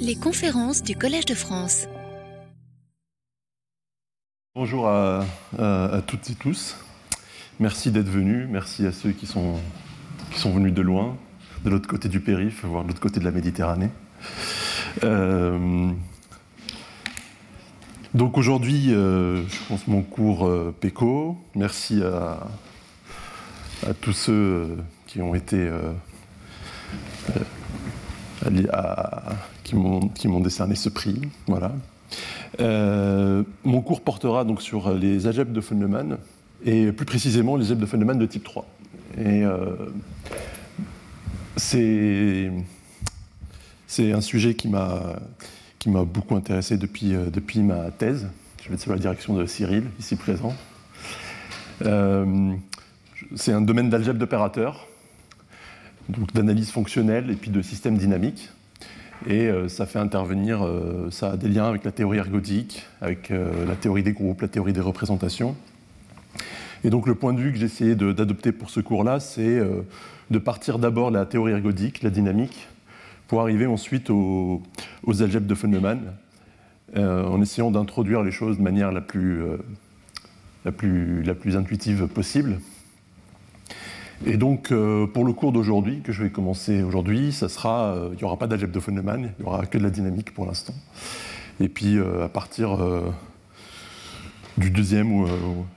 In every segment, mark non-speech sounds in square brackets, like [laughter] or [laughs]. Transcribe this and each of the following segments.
Les conférences du Collège de France. Bonjour à, toutes et tous. Merci d'être venus. Merci à ceux qui sont, qui sont venus de loin, de l'autre côté du périph', voire de l'autre côté de la Méditerranée. Euh, donc aujourd'hui, euh, je pense mon cours euh, PECO. Merci à, à tous ceux qui ont été qui m'ont décerné ce prix. Voilà. Euh, mon cours portera donc sur les algèbres de Feynman, et plus précisément les algèbres de Feynman de type 3. Et euh, c'est un sujet qui m'a beaucoup intéressé depuis, euh, depuis ma thèse. Je vais être la direction de Cyril, ici présent. c'est un domaine d'algèbre d'opérateurs d'analyse fonctionnelle et puis de systèmes dynamiques. Et euh, ça fait intervenir, euh, ça a des liens avec la théorie ergodique, avec euh, la théorie des groupes, la théorie des représentations. Et donc le point de vue que j'ai essayé d'adopter pour ce cours-là, c'est de partir d'abord de la théorie ergodique, la dynamique, pour arriver ensuite aux, aux algèbres de Feynman, en essayant d'introduire les choses de manière la plus, la plus, la plus intuitive possible. Et donc, euh, pour le cours d'aujourd'hui, que je vais commencer aujourd'hui, ça sera, euh, il n'y aura pas d'algèbre de Feynman, il n'y aura que de la dynamique pour l'instant. Et puis, euh, à partir du deuxième ou,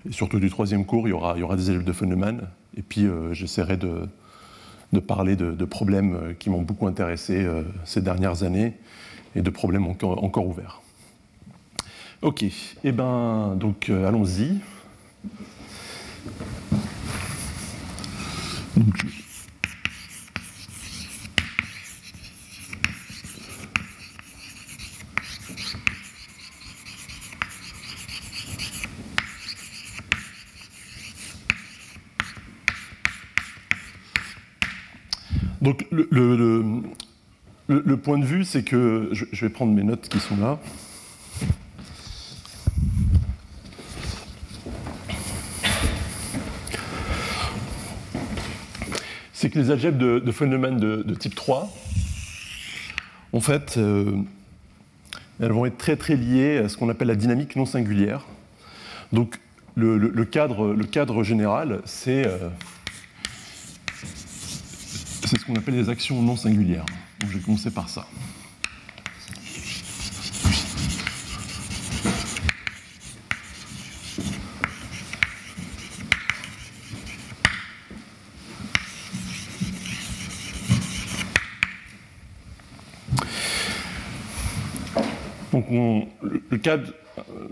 et surtout du troisième cours, il y aura, y aura des algèbres de Feynman. Et puis, j'essaierai de, de, parler de, problèmes qui m'ont beaucoup intéressé ces dernières années et de problèmes encore, encore ouverts. Ok, et eh ben, donc, allons-y. Donc le, le, point de vue, c'est que je, vais prendre mes notes qui sont là. C'est que les algèbres de, de de, type 3, en fait, euh, elles vont être très très liées à ce qu'on appelle la dynamique non singulière. Donc le, cadre, le général, c'est euh, ce qu'on appelle les actions non singulières. Donc je vais commencer par ça. Le cadre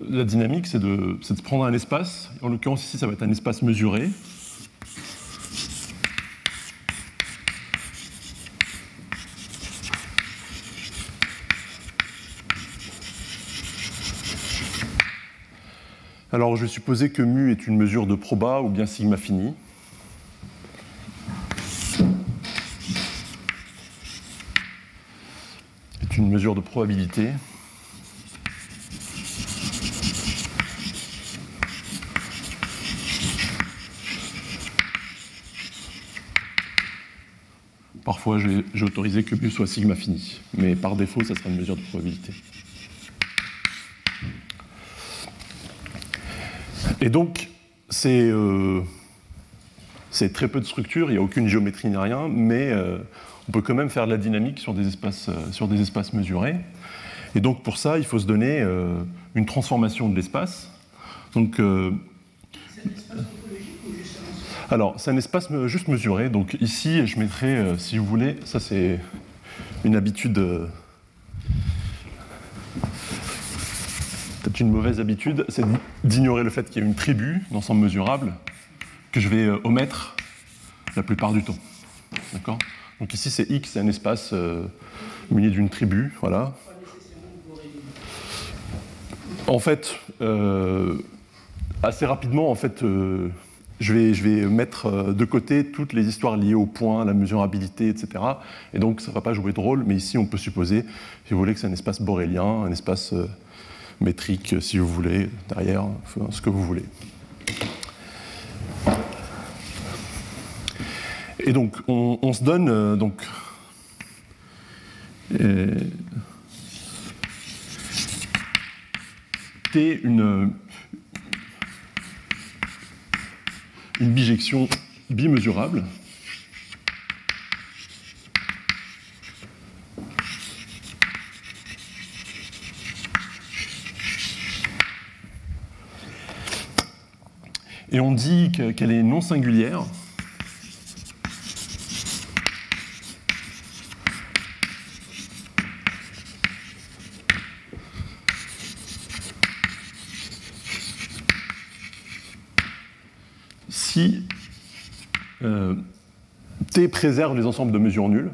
de la dynamique, c'est de, de, prendre un espace. En l'occurrence ici, ça va être un espace mesuré. Alors je vais supposer que mu est une mesure de proba ou bien sigma fini. est une mesure de probabilité. Parfois, j'ai autorisé que mu soit sigma fini, mais par défaut, ça sera une mesure de probabilité. Et donc, euh, c'est très peu de structure, il n'y a aucune géométrie ni rien, mais euh, on peut quand même faire de la dynamique sur des espaces, euh, sur des espaces mesurés. Et donc, pour ça, il faut se donner une transformation de l'espace. Alors, c'est un espace juste mesuré. Donc ici, je mettrai, euh, si vous voulez, ça c'est une habitude, euh, peut-être une mauvaise habitude, c'est d'ignorer le fait qu'il y a une tribu d'ensemble mesurable que je vais euh, omettre la plupart du temps. D'accord? Donc ici, c'est X, c'est un espace muni d'une tribu, voilà. En fait, assez rapidement, en fait, je vais, mettre euh, de côté toutes les histoires liées au point, la mesurabilité, etc. Et donc, ça ne va pas jouer de rôle, mais ici, on peut supposer, si vous voulez, que c'est un espace borélien, un espace euh, métrique, si vous voulez, derrière, ce que vous voulez. Et donc, on, se donne euh, donc T une, une bijection bimesurable. Et on dit qu'elle est non singulière. si euh, T préserve les ensembles de mesures nulles,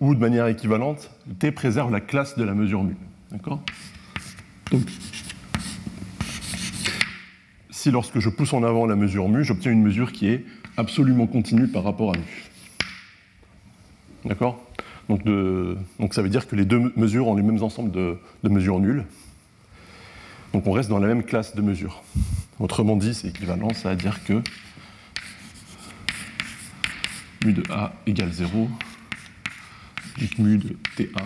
ou de manière équivalente, T préserve la classe de la mesure nulle. D'accord? Donc, si lorsque je pousse en avant la mesure mu, j'obtiens une mesure qui est absolument continue par rapport à mu. D'accord? Donc, donc, ça veut dire que les deux mesures ont les mêmes ensembles de, de mesures nulles. Donc on reste dans la même classe de mesures. Autrement dit, c'est équivalent, ça veut dire que mu de A égale 0, donc mu de TA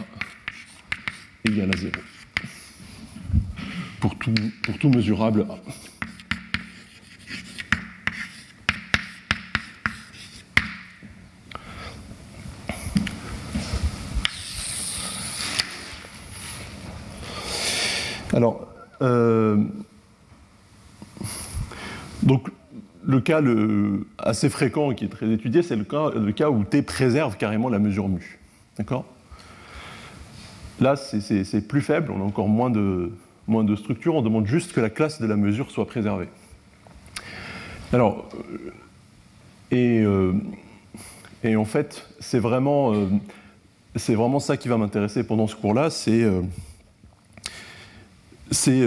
égale à 0. Pour tout, pour tout mesurable A. Alors, euh, donc, le cas assez fréquent qui est très étudié, c'est le cas, où T préserve carrément la mesure mu. D'accord? Là, c'est plus faible, on a encore moins de, moins de structure, on demande juste que la classe de la mesure soit préservée. Alors, euh, et, euh, et en fait, c'est vraiment, c'est vraiment ça qui va m'intéresser pendant ce cours-là, c'est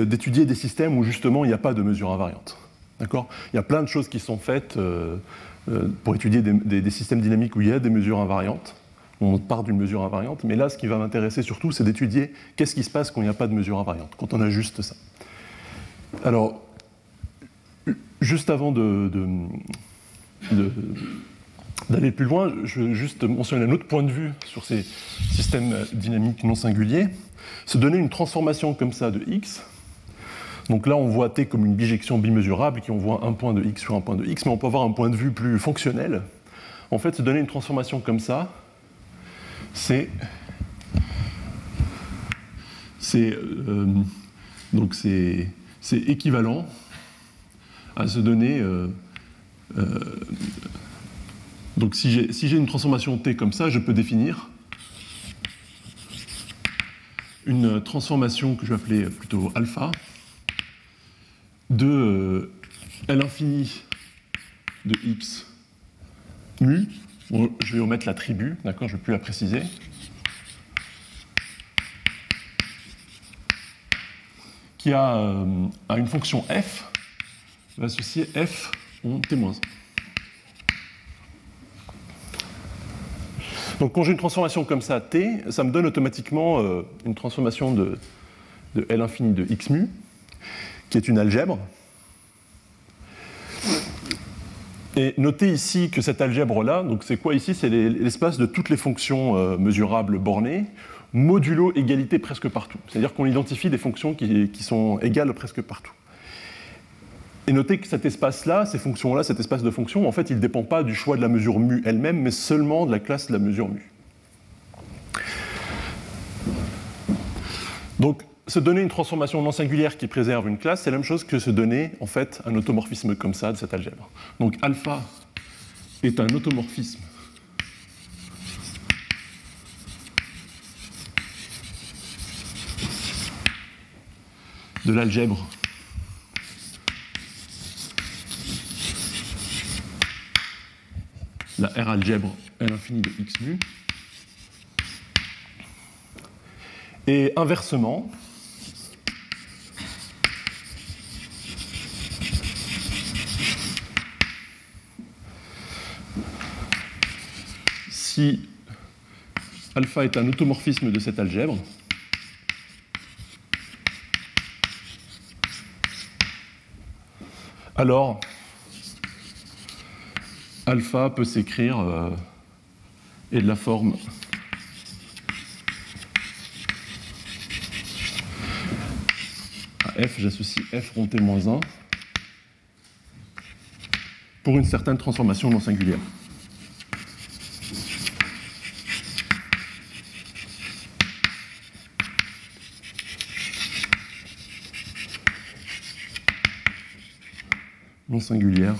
d'étudier des systèmes où justement il n'y a pas de mesure invariante. D'accord? Il y a plein de choses qui sont faites euh, euh, pour étudier des, systèmes dynamiques où il y a des mesures invariantes. On part d'une mesure invariante, mais là, ce qui va m'intéresser surtout, c'est d'étudier qu'est-ce qui se passe quand il n'y a pas de mesure invariante, quand on a juste ça. Alors, juste avant d'aller plus loin, je veux juste mentionner un autre point de vue sur ces systèmes dynamiques non singuliers. Se donner une transformation comme ça de x, donc là, on voit T comme une bijection bimesurable, qui on voit un point de x sur un point de x, mais on peut avoir un point de vue plus fonctionnel. En fait, se donner une transformation comme ça, c'est euh, donc c'est équivalent à se donner euh, euh, donc si j'ai si une transformation t comme ça, je peux définir une transformation que je vais appeler plutôt alpha de euh, L infini de x mu. je vais omettre l'attribut, d'accord, je ne vais plus la préciser. Qui a euh, une fonction f, va associer f en t-1. Donc quand j'ai une transformation comme ça, t, ça me donne automatiquement euh, une transformation de, de L infini de x mu qui est une algèbre. Et notez ici que cette algèbre-là, donc c'est quoi ici? C'est l'espace de toutes les fonctions euh, mesurables bornées, modulo égalité presque partout. C'est-à-dire qu'on identifie des fonctions qui, sont égales presque partout. Et notez que cet espace-là, ces fonctions-là, cet espace de fonctions, en fait, il ne dépend pas du choix de la mesure mu elle-même, mais seulement de la classe de la mesure mu. Donc, se donner une transformation non singulière qui préserve une classe, c'est la même chose que se donner en fait un automorphisme comme ça de cette algèbre. Donc alpha est un automorphisme de l'algèbre la R algèbre L infini de x mu. Et inversement, si alpha est un automorphisme de cette algèbre. Alors, alpha peut s'écrire euh, et de la forme à f, j'associe f rond t-1 pour une certaine transformation non singulière. Singulière.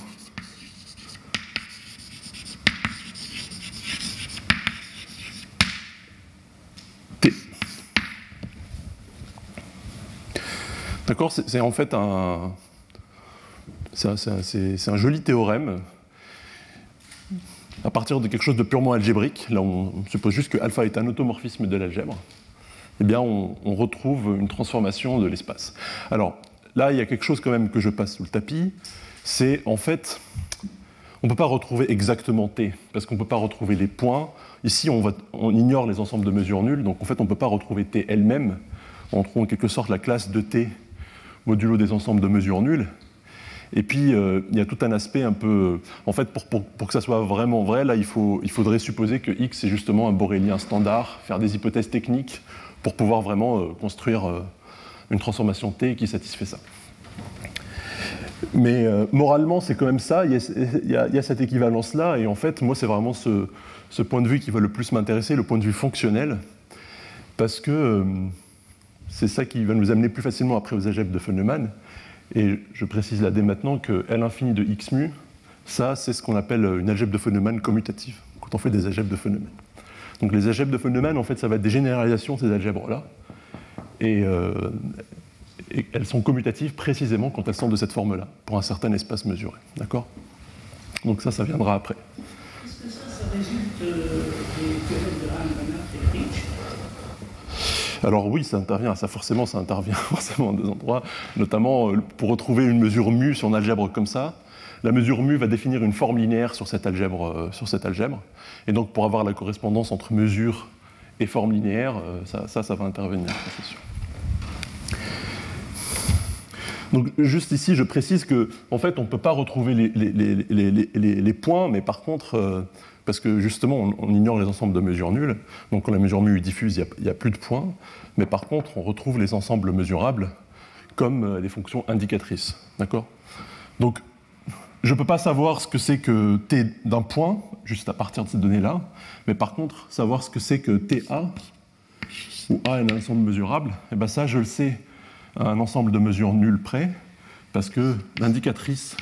T. D'accord C'est en fait un, c'est un, joli théorème à partir de quelque chose de purement algébrique. Là, on, suppose juste que alpha est un automorphisme de l'algèbre. Eh bien, on, retrouve une transformation de l'espace. Alors, là, il y a quelque chose quand même que je passe sous le tapis. C'est en fait, on ne peut pas retrouver exactement T, parce qu'on ne peut pas retrouver les points. Ici, on, ignore les ensembles de mesures nulles, donc en fait, on ne peut pas retrouver T elle-même. On trouve en quelque sorte la classe de T modulo des ensembles de mesures nulles. Et puis, euh, il y a tout un aspect un peu. En fait, pour, que ça soit vraiment vrai, là, il faudrait supposer que X est justement un borélien standard, faire des hypothèses techniques pour pouvoir vraiment euh, construire euh, une transformation T qui satisfait ça. Mais moralement, c'est quand même ça, il y a, cette équivalence-là, et en fait, moi, c'est vraiment ce, point de vue qui va le plus m'intéresser, le point de vue fonctionnel, parce que c'est ça qui va nous amener plus facilement après aux algèbres de Feynman. Et je précise là dès maintenant que L infini de x mu, ça, c'est ce qu'on appelle une algèbre de Feynman commutative, quand on fait des algèbres de Feynman. Donc les algèbres de Feynman, en fait, ça va être des généralisations de ces algèbres-là. Euh, et, elles sont commutatives précisément quand elles sont de cette forme-là, pour un certain espace mesuré. D'accord? Donc ça, ça viendra après. Est-ce que ça, ça résulte euh, des théorèmes de Hahn, et Rich alors oui, ça intervient, ça forcément, ça intervient [laughs] forcément en deux endroits, notamment euh, pour retrouver une mesure mu sur une algèbre comme ça. La mesure mu va définir une forme linéaire sur cette algèbre, euh, sur cette algèbre. et donc pour avoir la correspondance entre mesure et forme linéaire, euh, ça, ça, va intervenir, c'est sûr. Donc juste ici, je précise que en fait, on ne peut pas retrouver les, points, mais par contre, parce que justement, on, ignore les ensembles de mesures nulles. Donc quand la mesure mu est diffuse, il n'y a, plus de points. Mais par contre, on retrouve les ensembles mesurables comme euh, des fonctions indicatrices. D'accord? Donc, je ne peux pas savoir ce que c'est que t d'un point, juste à partir de ces données-là. Mais par contre, savoir ce que c'est que ta, où a est un ensemble mesurable, et eh bien ça, je le sais un ensemble de mesures nulles près, parce que l'indicatrice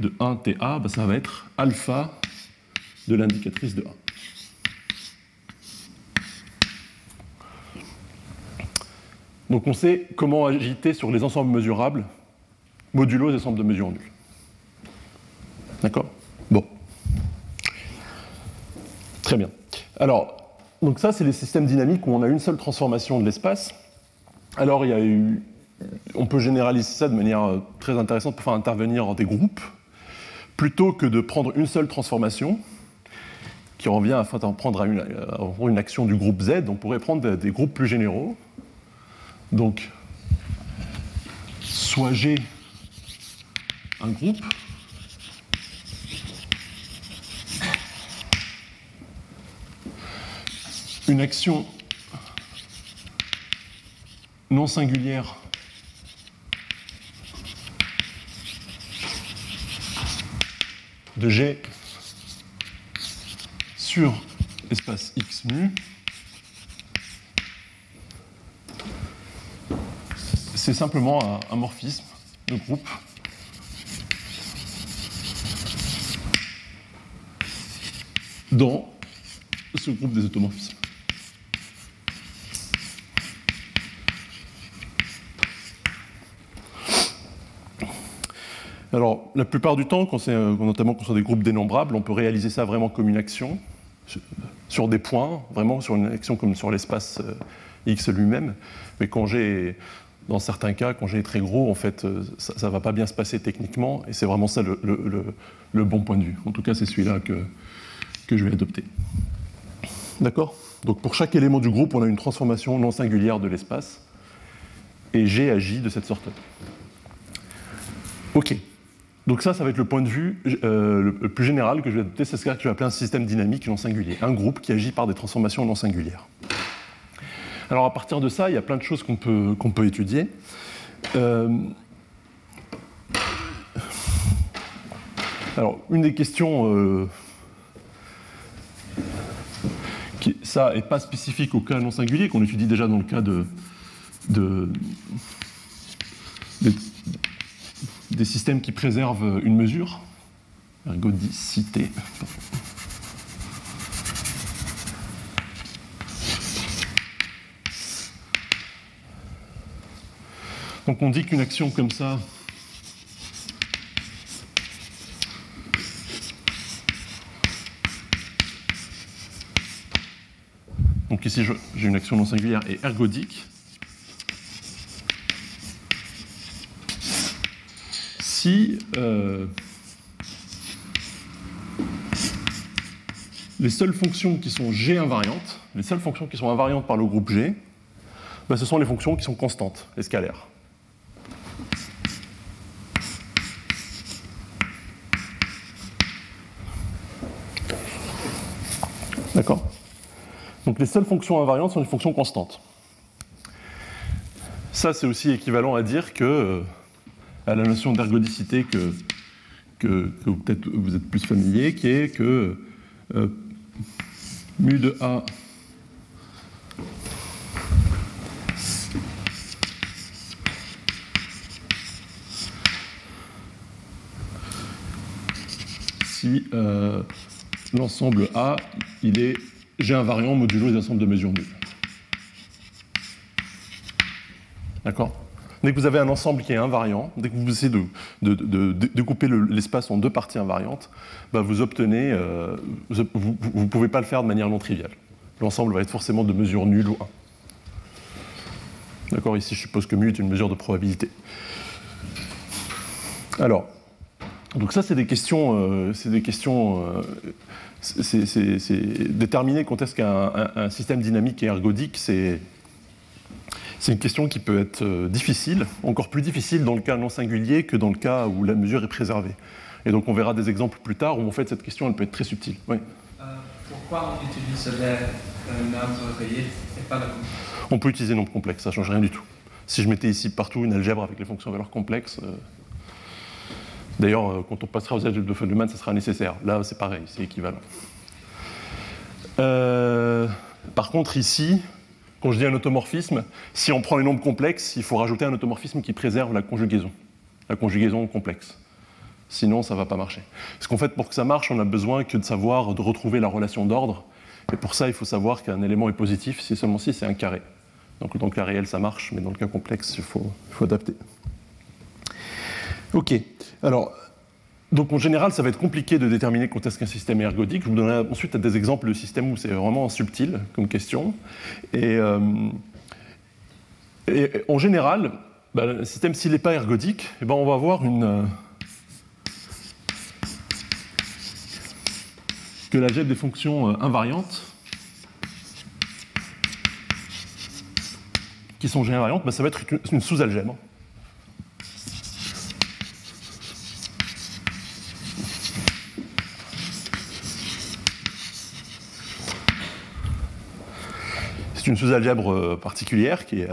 de 1ta, ben ça va être alpha de l'indicatrice de A. Donc on sait comment agiter sur les ensembles mesurables modulo les ensembles de mesures nulles. D'accord? Bon. Très bien. Alors, donc ça, c'est les systèmes dynamiques où on a une seule transformation de l'espace. Alors, on peut généraliser ça de manière euh, très intéressante pour faire intervenir des groupes, plutôt que de prendre une seule transformation qui revient à prendre une, une action du groupe Z, on pourrait prendre des, groupes plus généraux. Donc, soit G un groupe, une action non singulière. De G sur espace x mu, c'est simplement un, morphisme de groupe. Dans ce groupe des automorphismes. Alors, la plupart du temps, quand notamment quand c'est des groupes dénombrables, on peut réaliser ça vraiment comme une action sur des points, vraiment sur une action comme sur l'espace euh, X lui-même. Mais quand j'ai, dans certains cas, quand j'ai très gros, en fait, euh, ça ne va pas bien se passer techniquement, et c'est vraiment ça le, bon point de vue. En tout cas, c'est celui-là que, que je vais adopter. D'accord? Donc pour chaque élément du groupe, on a une transformation non singulière de l'espace, et G agit de cette sorte-là. OK. Donc ça, ça va être le point de vue euh, le plus général que je vais adopter, c'est ce que je vais appeler un système dynamique non singulier, un groupe qui agit par des transformations non singulières. Alors à partir de ça, il y a plein de choses qu'on peut, étudier. Euh, alors, une des questions, euh, qui, ça n'est pas spécifique au cas non singulier, qu'on étudie déjà dans le cas de, des systèmes qui préservent une mesure, ergodicité. Donc on dit qu'une action comme ça, donc ici j'ai une action non singulière et ergodique, euh, les seules fonctions qui sont G invariantes, les seules fonctions qui sont invariantes par le groupe G, ben, ce sont les fonctions qui sont constantes, les scalaires. D'accord? Donc les seules fonctions invariantes sont les fonctions constantes. Ça, c'est aussi équivalent à dire que, euh, à la notion d'ergodicité que, que, peut-être vous êtes plus familier, qui est que euh, mu de A si euh, l'ensemble A, il est G invariant modulo les ensembles de mesures nulles. D'accord? Dès que vous avez un ensemble qui est invariant, dès que vous essayez de, découper l'espace en deux parties invariantes, bah vous obtenez, euh, vous ne pouvez pas le faire de manière non triviale. L'ensemble va être forcément de mesure nulle ou 1. D'accord Ici, je suppose que mu est une mesure de probabilité. Alors, donc ça, c'est des questions, euh, c'est des questions, euh, c'est déterminer quand est-ce qu'un un, un système dynamique est ergodique, c'est c'est une question qui peut être euh, difficile, encore plus difficile dans le cas non singulier que dans le cas où la mesure est préservée. Et donc on verra des exemples plus tard où en fait cette question elle peut être très subtile. Oui. Euh, pourquoi on utilise le nombre et pas le On peut utiliser nombre complexe, ça ne change rien du tout. Si je mettais ici partout une algèbre avec les fonctions à valeur complexe, euh... d'ailleurs euh, quand on passera aux algèbres de Feynman, ça sera nécessaire. Là c'est pareil, c'est équivalent. Euh, par contre ici, quand je dis un automorphisme, si on prend les nombres complexes, il faut rajouter un automorphisme qui préserve la conjugaison, la conjugaison complexe. Sinon, ça ne va pas marcher. Parce qu'en fait, pour que ça marche, on a besoin que de savoir, de retrouver la relation d'ordre. Et pour ça, il faut savoir qu'un élément est positif si seulement si c'est un carré. Donc dans le cas réel, ça marche, mais dans le cas complexe, il faut, il faut adapter. OK. Alors, donc en général, ça va être compliqué de déterminer quand est-ce qu'un système est ergodique. Je vous donnerai ensuite des exemples de systèmes où c'est vraiment subtil comme question. Et, euh, en général, bah, le système, s'il n'est pas ergodique, eh ben, on va avoir une. Euh, que l'algèbre des fonctions euh, invariantes, qui sont G invariantes, bah, ça va être une sous-algèbre. Une sous-algèbre particulière qui est,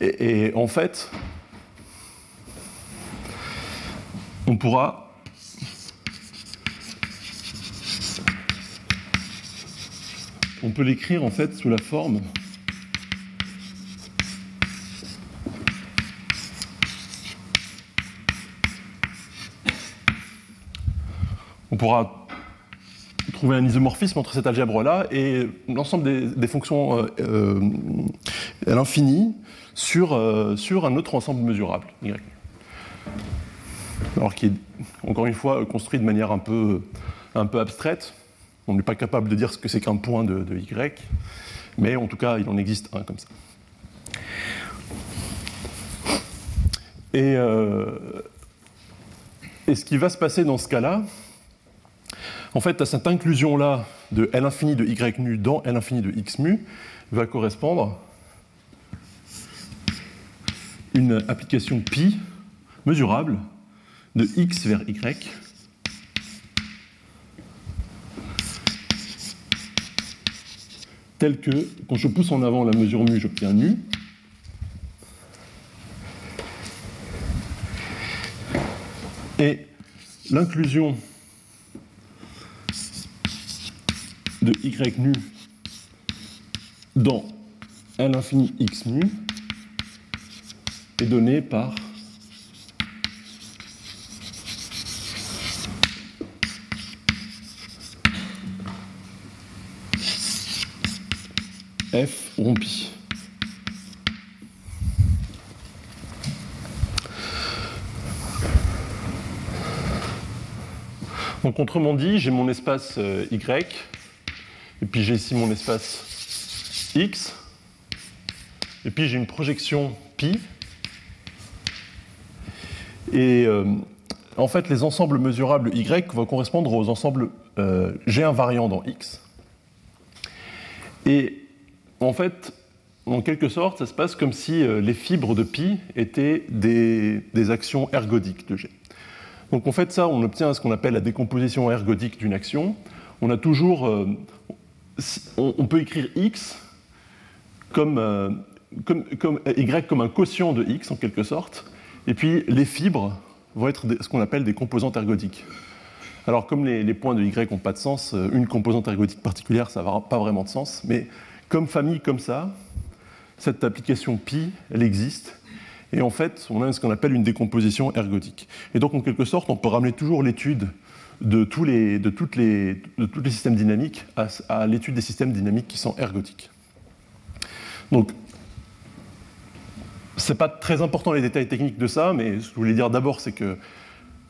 et, et, en fait, on pourra on peut l'écrire en fait sous la forme on pourra trouver un isomorphisme entre cette algèbre-là et l'ensemble des, fonctions euh, euh, à l'infini sur, euh, sur un autre ensemble mesurable, y. Alors qui est, encore une fois, construit de manière un peu, un peu abstraite. On n'est pas capable de dire ce que c'est qu'un point de, de, y, mais en tout cas, il en existe un comme ça. Et, et ce qui va se passer dans ce cas-là, en fait, à cette inclusion-là de L infini de y nu dans L infini de x mu va correspondre une application pi mesurable de x vers y tel que quand je pousse en avant la mesure mu, j'obtiens nu. Et l'inclusion de y nu dans L infini x mu est donnée par F rompi. Donc autrement dit, j'ai mon espace euh, Y, et puis j'ai ici mon espace X, et puis j'ai une projection pi. Et euh, en fait, les ensembles mesurables Y vont correspondre aux ensembles euh, G invariants dans X. Et en fait, en quelque sorte, ça se passe comme si euh, les fibres de pi étaient des, actions ergodiques de G. Donc en fait, ça, on obtient ce qu'on appelle la décomposition ergodique d'une action. On a toujours, on, peut écrire x comme, euh, comme, y comme un quotient de x en quelque sorte, et puis les fibres vont être ce qu'on appelle des composantes ergodiques. Alors comme les, les points de y n'ont pas de sens, une composante ergodique particulière, ça n'a pas vraiment de sens, mais comme famille comme ça, cette application pi, elle existe. Et en fait, on a ce qu'on appelle une décomposition ergodique. Et donc, en quelque sorte, on peut ramener toujours l'étude de, tous les, de, toutes les, de tous les systèmes dynamiques à, l'étude des systèmes dynamiques qui sont ergodiques. Donc, ce n'est pas très important les détails techniques de ça, mais ce que je voulais dire d'abord, c'est que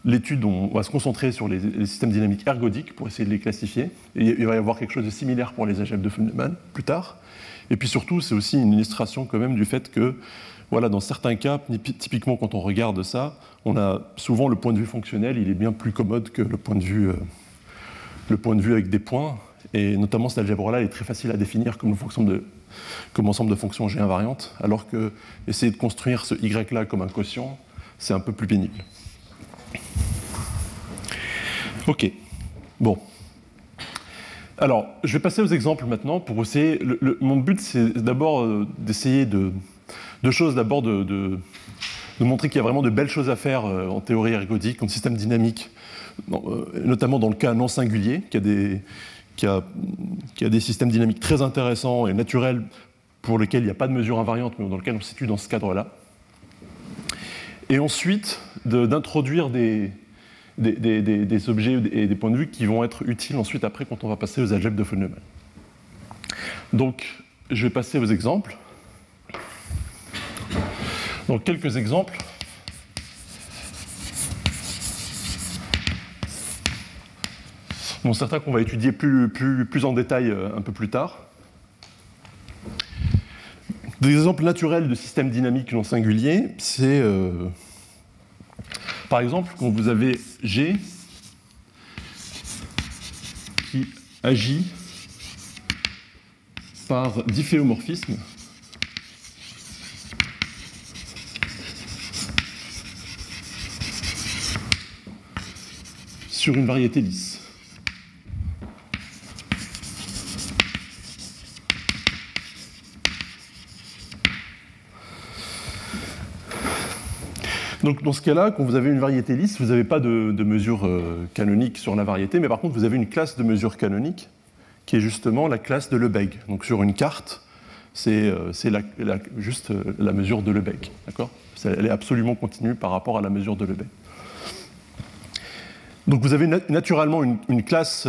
l'étude, on va se concentrer sur les, systèmes dynamiques ergodiques pour essayer de les classifier. Et il va y avoir quelque chose de similaire pour les algèbres de Feynman plus tard. Et puis surtout, c'est aussi une illustration quand même du fait que, voilà, dans certains cas, typiquement quand on regarde ça, on a souvent le point de vue fonctionnel, il est bien plus commode que le point de vue, euh, le point de vue avec des points. Et notamment, cette algèbre-là est très facile à définir comme, de, comme ensemble de fonctions G invariantes, alors que essayer de construire ce Y-là comme un quotient, c'est un peu plus pénible. Ok. Bon. Alors, je vais passer aux exemples maintenant pour essayer. Mon but, c'est d'abord euh, d'essayer de deux choses. D'abord, de, montrer qu'il y a vraiment de belles choses à faire euh, en théorie ergodique, en système dynamique, euh, notamment dans le cas non singulier, qui a, des, a, qui a des systèmes dynamiques très intéressants et naturels pour lesquels il n'y a pas de mesure invariante, mais dans lesquels on se situe dans ce cadre-là. Et ensuite, d'introduire des, des, objets et des points de vue qui vont être utiles ensuite après quand on va passer aux algèbres de von. Donc, je vais passer aux exemples. Donc, quelques exemples. Bon, certains qu'on va étudier plus en détail euh, un peu plus tard. Des exemples naturels de systèmes dynamiques non singuliers, c'est euh, par exemple, quand vous avez G qui agit par difféomorphisme, sur une variété lisse. Donc dans ce cas-là, quand vous avez une variété lisse, vous n'avez pas de, mesure euh, canonique sur la variété, mais par contre vous avez une classe de mesure canonique qui est justement la classe de Lebesgue. Donc sur une carte, c'est euh, juste euh, la mesure de Lebesgue. Elle est absolument continue par rapport à la mesure de Lebesgue. Donc vous avez nat naturellement une, classe,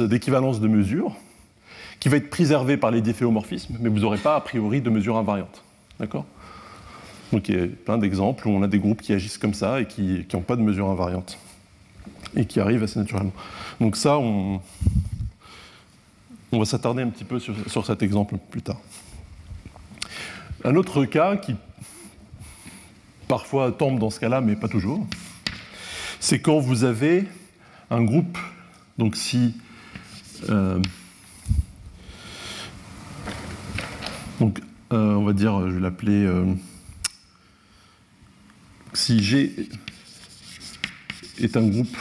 d'équivalence de mesure qui va être préservée par les difféomorphismes, mais vous n'aurez pas a priori de mesure invariante. D'accord? Donc il y a plein d'exemples où on a des groupes qui agissent comme ça et qui n'ont pas de mesure invariante et qui arrivent assez naturellement. Donc ça, on, on va s'attarder un petit peu sur, cet exemple plus tard. Un autre cas qui parfois tombe dans ce cas-là, mais pas toujours, c'est quand vous avez un groupe, donc si euh, donc euh, on va dire, je vais l'appeler euh, si G est un groupe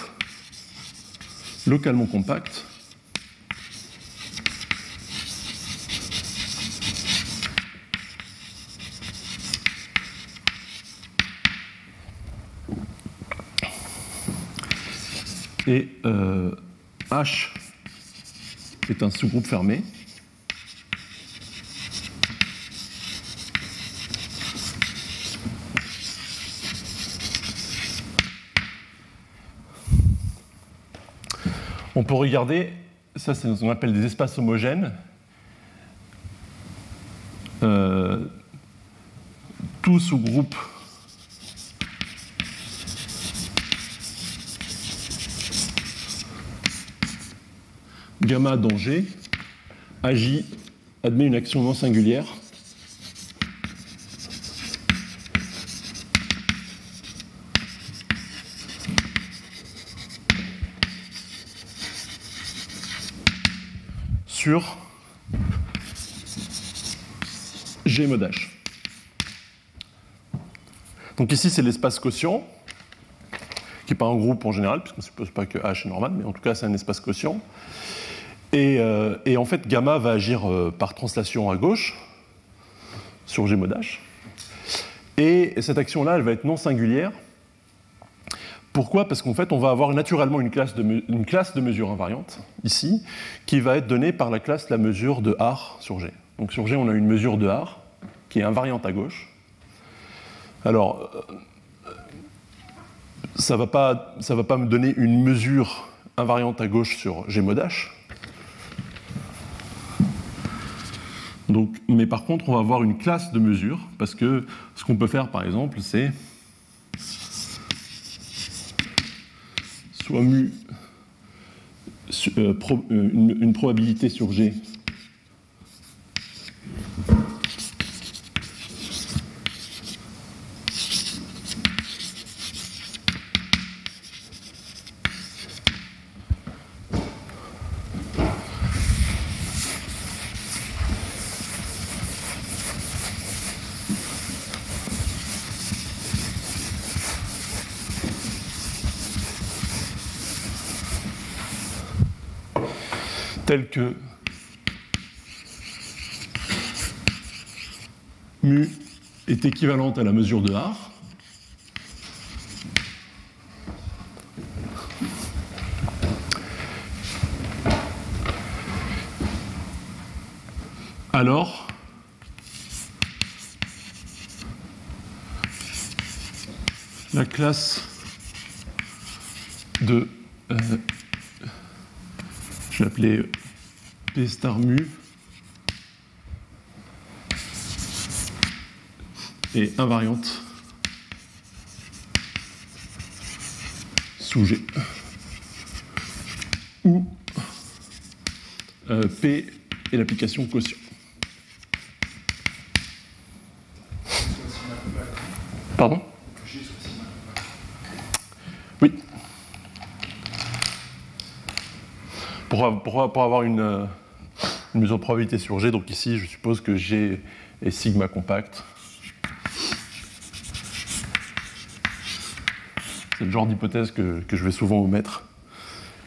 localement compact, et euh, H est un sous-groupe fermé, On peut regarder, ça c'est ce qu'on appelle des espaces homogènes. Euh, tout sous-groupe gamma danger agit, admet une action non singulière sur G mod H. Donc ici, c'est l'espace quotient, qui n'est pas un groupe en général, puisqu'on ne suppose pas que H est normal, mais en tout cas, c'est un espace quotient. Et, euh, en fait, gamma va agir euh, par translation à gauche sur G mod H. Et cette action-là, elle va être non singulière. Pourquoi? Parce qu'en fait, on va avoir naturellement une classe, de, mesure invariante, ici, qui va être donnée par la classe la mesure de R sur G. Donc sur G, on a une mesure de R qui est invariante à gauche. Alors, euh, ça ne va, pas, me donner une mesure invariante à gauche sur G mod H. Mais par contre, on va avoir une classe de mesure, parce que ce qu'on peut faire, par exemple, c'est soit mu euh, euh, une, probabilité sur G que mu est équivalente à la mesure de R. Alors, la classe de euh, vais l'appeler P star mu et invariante sous G. Où euh, P est l'application quotient. Pardon Oui. Pour, avoir une, mesure de probabilité sur G, donc ici je suppose que G est sigma compact. C'est le genre d'hypothèse que, je vais souvent omettre.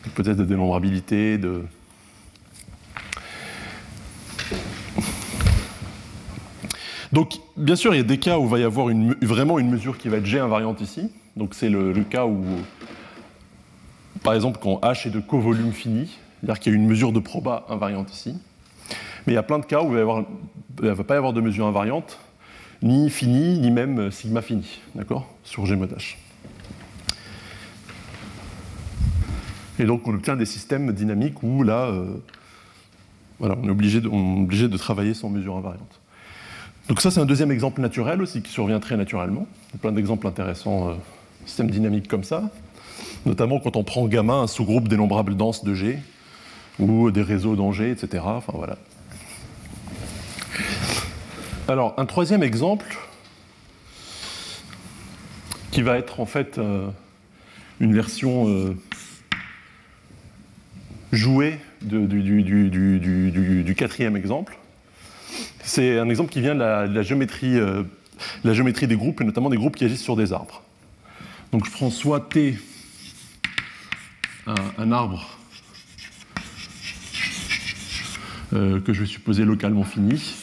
Hypothèse de dénombrabilité, de. Donc, bien sûr, il y a des cas où il va y avoir vraiment une mesure qui va être G invariante ici. Donc, c'est le, le, cas où, par exemple, quand H est de covolume fini, c'est-à-dire qu'il y a une mesure de proba invariante ici. Mais il y a plein de cas où il ne va pas y avoir de mesure invariante, ni fini, ni même sigma fini, d'accord, sur G mod H. Et donc on obtient des systèmes dynamiques où là, euh, voilà, on est, obligé de, on est obligé de travailler sans mesure invariante. Donc ça c'est un deuxième exemple naturel aussi qui survient très naturellement. Il y a plein d'exemples intéressants, euh, systèmes dynamiques comme ça, notamment quand on prend gamma, un sous-groupe dénombrable dense de G, ou des réseaux d'Angers, etc. Enfin voilà. Alors, un troisième exemple qui va être en fait euh, une version euh, jouée du, quatrième exemple. C'est un exemple qui vient de la, géométrie, euh, la géométrie des groupes, et notamment des groupes qui agissent sur des arbres. Donc je T, un arbre euh, que je vais supposer localement fini.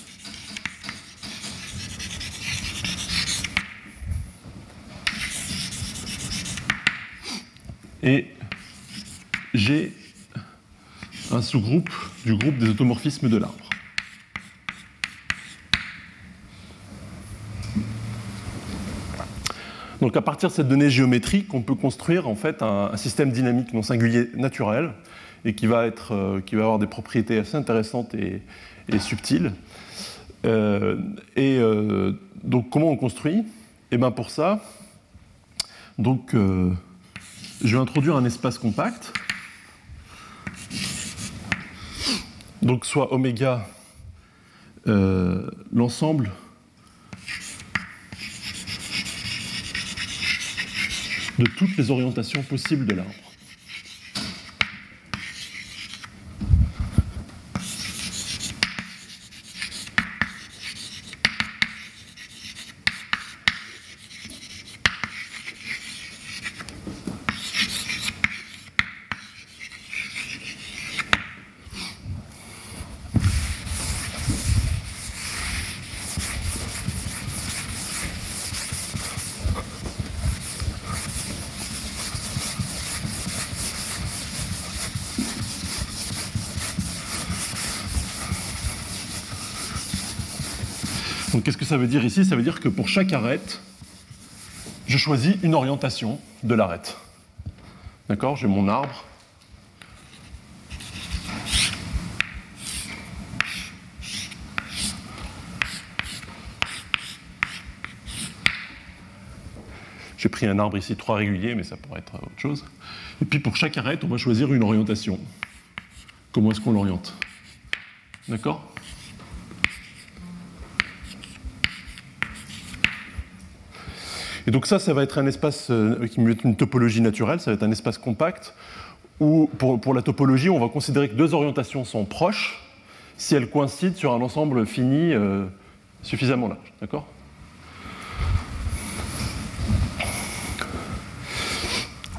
Et j'ai un sous-groupe du groupe des automorphismes de l'arbre. Donc à partir de cette donnée géométrique, on peut construire en fait un, système dynamique non singulier naturel et qui va, être, euh, qui va avoir des propriétés assez intéressantes et, subtiles. Euh, et euh, donc comment on construit? Eh bien pour ça, donc, je vais introduire un espace compact. Donc soit oméga l'ensemble de toutes les orientations possibles de l'arbre. qu'est-ce que ça veut dire ici Ça veut dire que pour chaque arête, je choisis une orientation de l'arête. D'accord J'ai mon arbre. J'ai pris un arbre ici trois réguliers, mais ça pourrait être autre chose. Et puis pour chaque arête, on va choisir une orientation. Comment est-ce qu'on l'oriente? D'accord? Et donc ça, ça va être un espace euh, qui met une topologie naturelle, ça va être un espace compact, où pour, la topologie, on va considérer que deux orientations sont proches si elles coïncident sur un ensemble fini euh, suffisamment large. D'accord?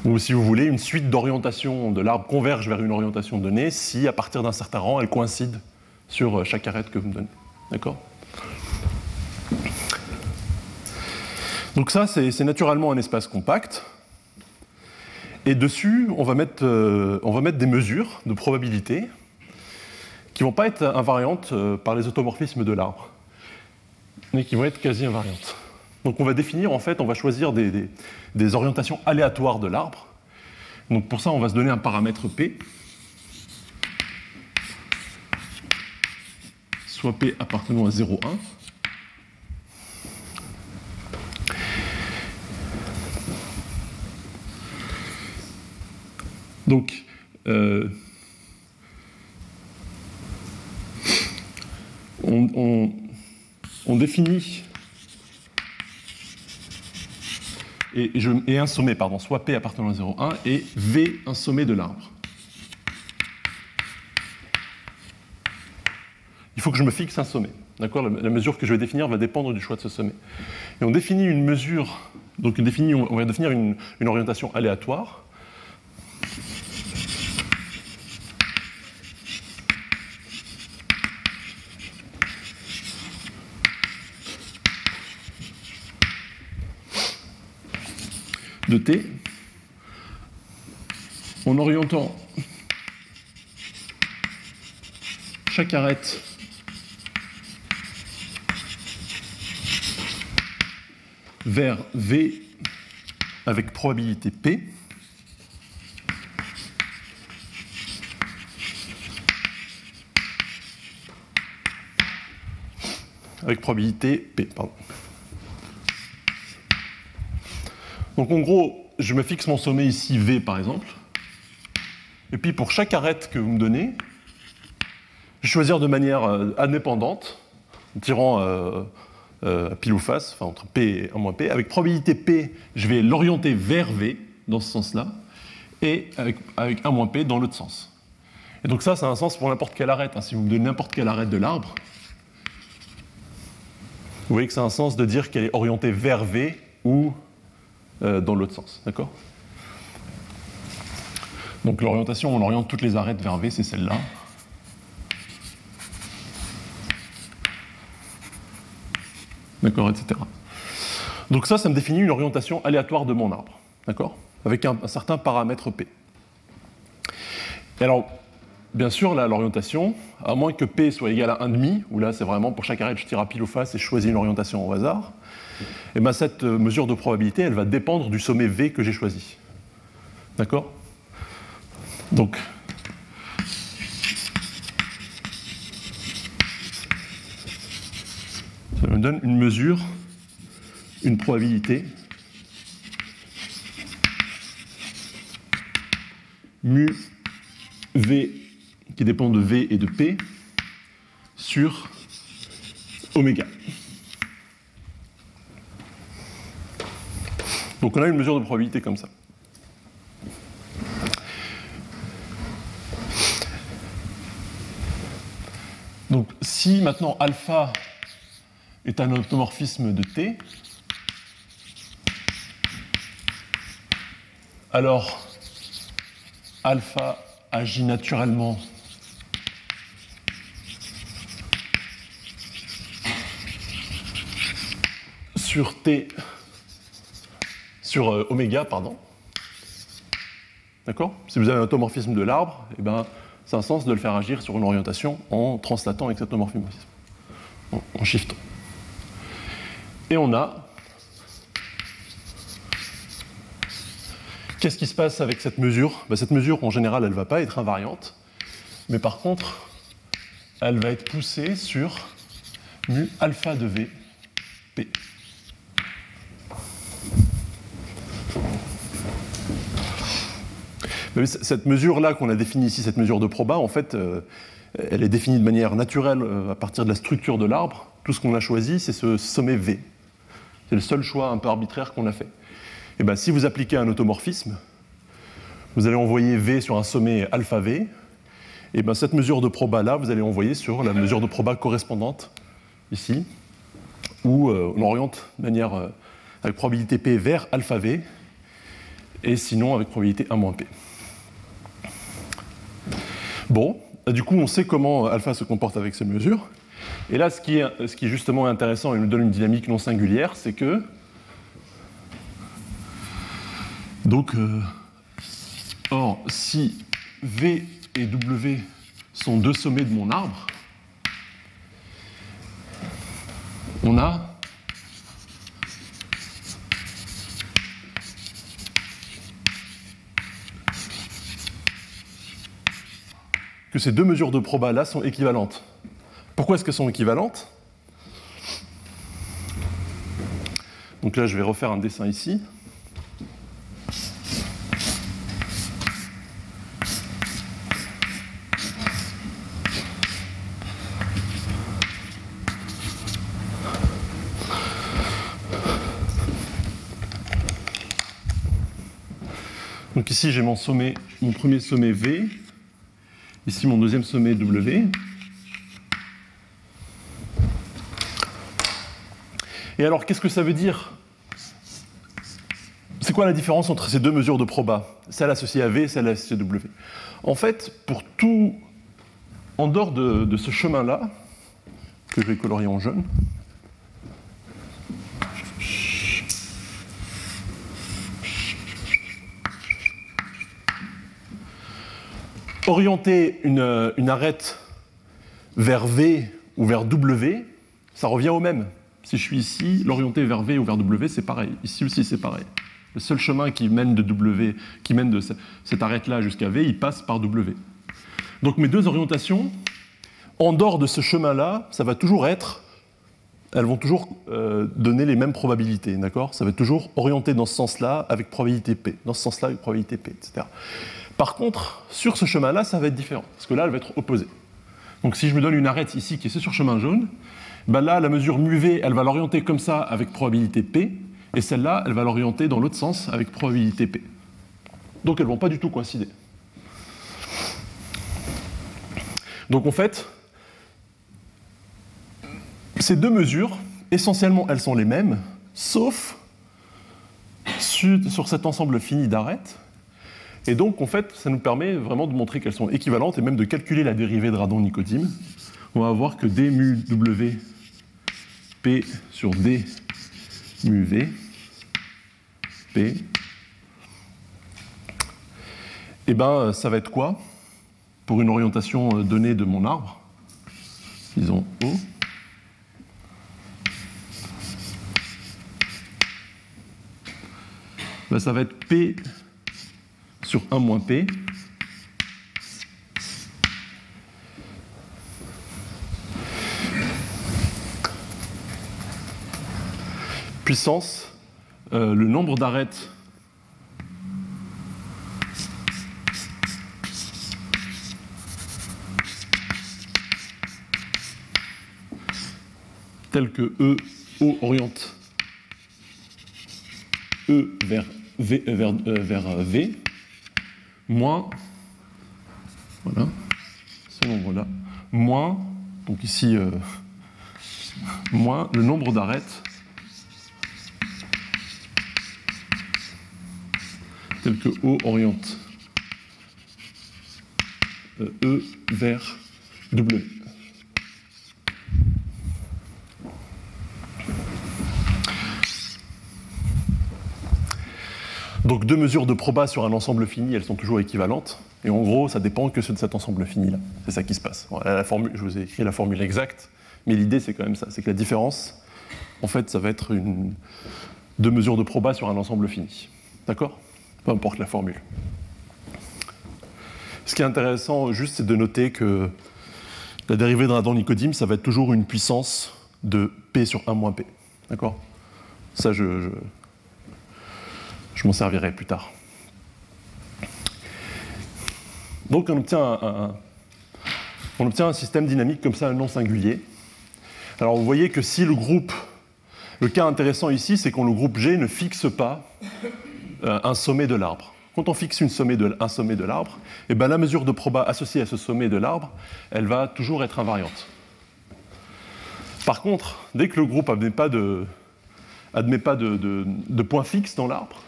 Ou si vous voulez, une suite d'orientations de l'arbre converge vers une orientation donnée si à partir d'un certain rang, elles coïncident sur euh, chaque arête que vous me donnez. D'accord? Donc ça, c'est naturellement un espace compact. Et dessus, on va mettre, euh, des mesures de probabilité qui ne vont pas être invariantes euh, par les automorphismes de l'arbre, mais qui vont être quasi invariantes. Donc on va définir, en fait, on va choisir des orientations aléatoires de l'arbre. Donc pour ça, on va se donner un paramètre P, soit P appartenant à 0,1. Donc, euh, on, définit et, un sommet, pardon, soit P appartenant à 0,1 et V un sommet de l'arbre. Il faut que je me fixe un sommet. D'accord? La, mesure que je vais définir va dépendre du choix de ce sommet. Et on définit une mesure, donc on, va définir une orientation aléatoire t en orientant chaque arête vers V avec probabilité P. Avec probabilité P. Donc en gros, je me fixe mon sommet ici V par exemple. Et puis pour chaque arête que vous me donnez, je vais choisir de manière euh, indépendante, en tirant euh, euh, pile ou face, enfin entre P et 1 moins P. Avec probabilité P, je vais l'orienter vers V dans ce sens-là, et avec, avec 1 moins P dans l'autre sens. Et donc ça, ça a un sens pour n'importe quelle arête. Hein. Si vous me donnez n'importe quelle arête de l'arbre, vous voyez que ça a un sens de dire qu'elle est orientée vers V ou dans l'autre sens. D'accord? Donc l'orientation, on oriente toutes les arêtes vers V, c'est celle-là. D'accord, etc. Donc ça, ça me définit une orientation aléatoire de mon arbre. D'accord? Avec un, certain paramètre P. Alors, bien sûr, là, l'orientation, à moins que P soit égal à 1,5, où là, c'est vraiment pour chaque arête, je tire à pile ou face et je choisis une orientation au hasard, et bien cette euh, mesure de probabilité, elle va dépendre du sommet V que j'ai choisi. D'accord? Donc, ça me donne une mesure, une probabilité mu V qui dépend de V et de P sur oméga. Donc on a une mesure de probabilité comme ça. Donc si maintenant alpha est un automorphisme de T, alors alpha agit naturellement sur T, sur euh, oméga, pardon. D'accord? Si vous avez un automorphisme de l'arbre, eh ben, c'est un sens de le faire agir sur une orientation en translatant avec cet automorphisme, en, en shiftant. Et on a. Qu'est-ce qui se passe avec cette mesure? Ben, Cette mesure, en général, elle ne va pas être invariante, mais par contre, elle va être poussée sur mu alpha de V, P. Cette mesure-là qu'on a définie ici, cette mesure de proba, en fait, euh, elle est définie de manière naturelle euh, à partir de la structure de l'arbre. Tout ce qu'on a choisi, c'est ce sommet V. C'est le seul choix un peu arbitraire qu'on a fait. Et ben, si vous appliquez un automorphisme, vous allez envoyer V sur un sommet alpha V. Et ben, cette mesure de proba là, vous allez envoyer sur la mesure de proba correspondante ici, où euh, on oriente de manière avec probabilité P vers alpha V, et sinon avec probabilité 1 moins P. Bon, du coup, on sait comment alpha se comporte avec ces mesures. Et là, ce qui est, ce qui est justement intéressant et nous donne une dynamique non singulière, c'est que. Donc, euh, or, si V et W sont deux sommets de mon arbre, on a que ces deux mesures de proba là sont équivalentes. Pourquoi est-ce qu'elles sont équivalentes? Donc là, je vais refaire un dessin ici. Donc ici, j'ai mon sommet, mon premier sommet V, Ici, mon deuxième sommet W. Et alors, qu'est-ce que ça veut dire? C'est quoi la différence entre ces deux mesures de proba? Celle associée à V et celle associée à W. En fait, pour tout, en dehors de, de ce chemin-là, que je vais colorier en jaune, orienter une, une, arête vers V ou vers W, ça revient au même. Si je suis ici, l'orienter vers V ou vers W, c'est pareil. Ici aussi, c'est pareil. Le seul chemin qui mène de W, qui mène de cette arête-là jusqu'à V, il passe par W. Donc mes deux orientations, en dehors de ce chemin-là, ça va toujours être, elles vont toujours euh, donner les mêmes probabilités, d'accord? Ça va toujours orienté dans ce sens-là avec probabilité P, dans ce sens-là avec probabilité P, etc. Par contre, sur ce chemin-là, ça va être différent, parce que là, elle va être opposée. Donc si je me donne une arête ici qui est sur chemin jaune, ben là, la mesure mu v, elle va l'orienter comme ça avec probabilité P, et celle-là, elle va l'orienter dans l'autre sens avec probabilité P. Donc elles ne vont pas du tout coïncider. Donc en fait, ces deux mesures, essentiellement, elles sont les mêmes, sauf sur cet ensemble fini d'arêtes, et donc, en fait, ça nous permet vraiment de montrer qu'elles sont équivalentes et même de calculer la dérivée de radon-nicotine. On va voir que d mu w p sur d mu v p, eh ben, ça va être quoi pour une orientation euh, donnée de mon arbre, disons O. Ben, ça va être P sur 1 moins P. Puissance, euh, le nombre d'arêtes. Tel que E, O oriente. E vers V, euh, vers, euh, vers euh, v moins, voilà, ce nombre-là, moins, donc ici, euh, moins le nombre d'arêtes tel que O oriente euh, E vers W. Donc deux mesures de proba sur un ensemble fini, elles sont toujours équivalentes. Et en gros, ça dépend que de cet ensemble fini-là. C'est ça qui se passe. Je vous ai écrit la formule exacte, mais l'idée c'est quand même ça, c'est que la différence, en fait, ça va être une, deux mesures de proba sur un ensemble fini. D'accord? Peu importe la formule. Ce qui est intéressant, juste, c'est de noter que la dérivée de radon-nicodime, ça va être toujours une puissance de P sur 1 moins P. D'accord? Ça, je, je m'en servirai plus tard. Donc on obtient un, système dynamique comme ça, non singulier. Alors vous voyez que si le groupe, le cas intéressant ici, c'est quand le groupe G ne fixe pas euh, un sommet de l'arbre. Quand on fixe une sommet de, un sommet de l'arbre, eh ben la mesure de proba associée à ce sommet de l'arbre, elle va toujours être invariante. Par contre, dès que le groupe n'admet pas admet pas de point fixe dans l'arbre,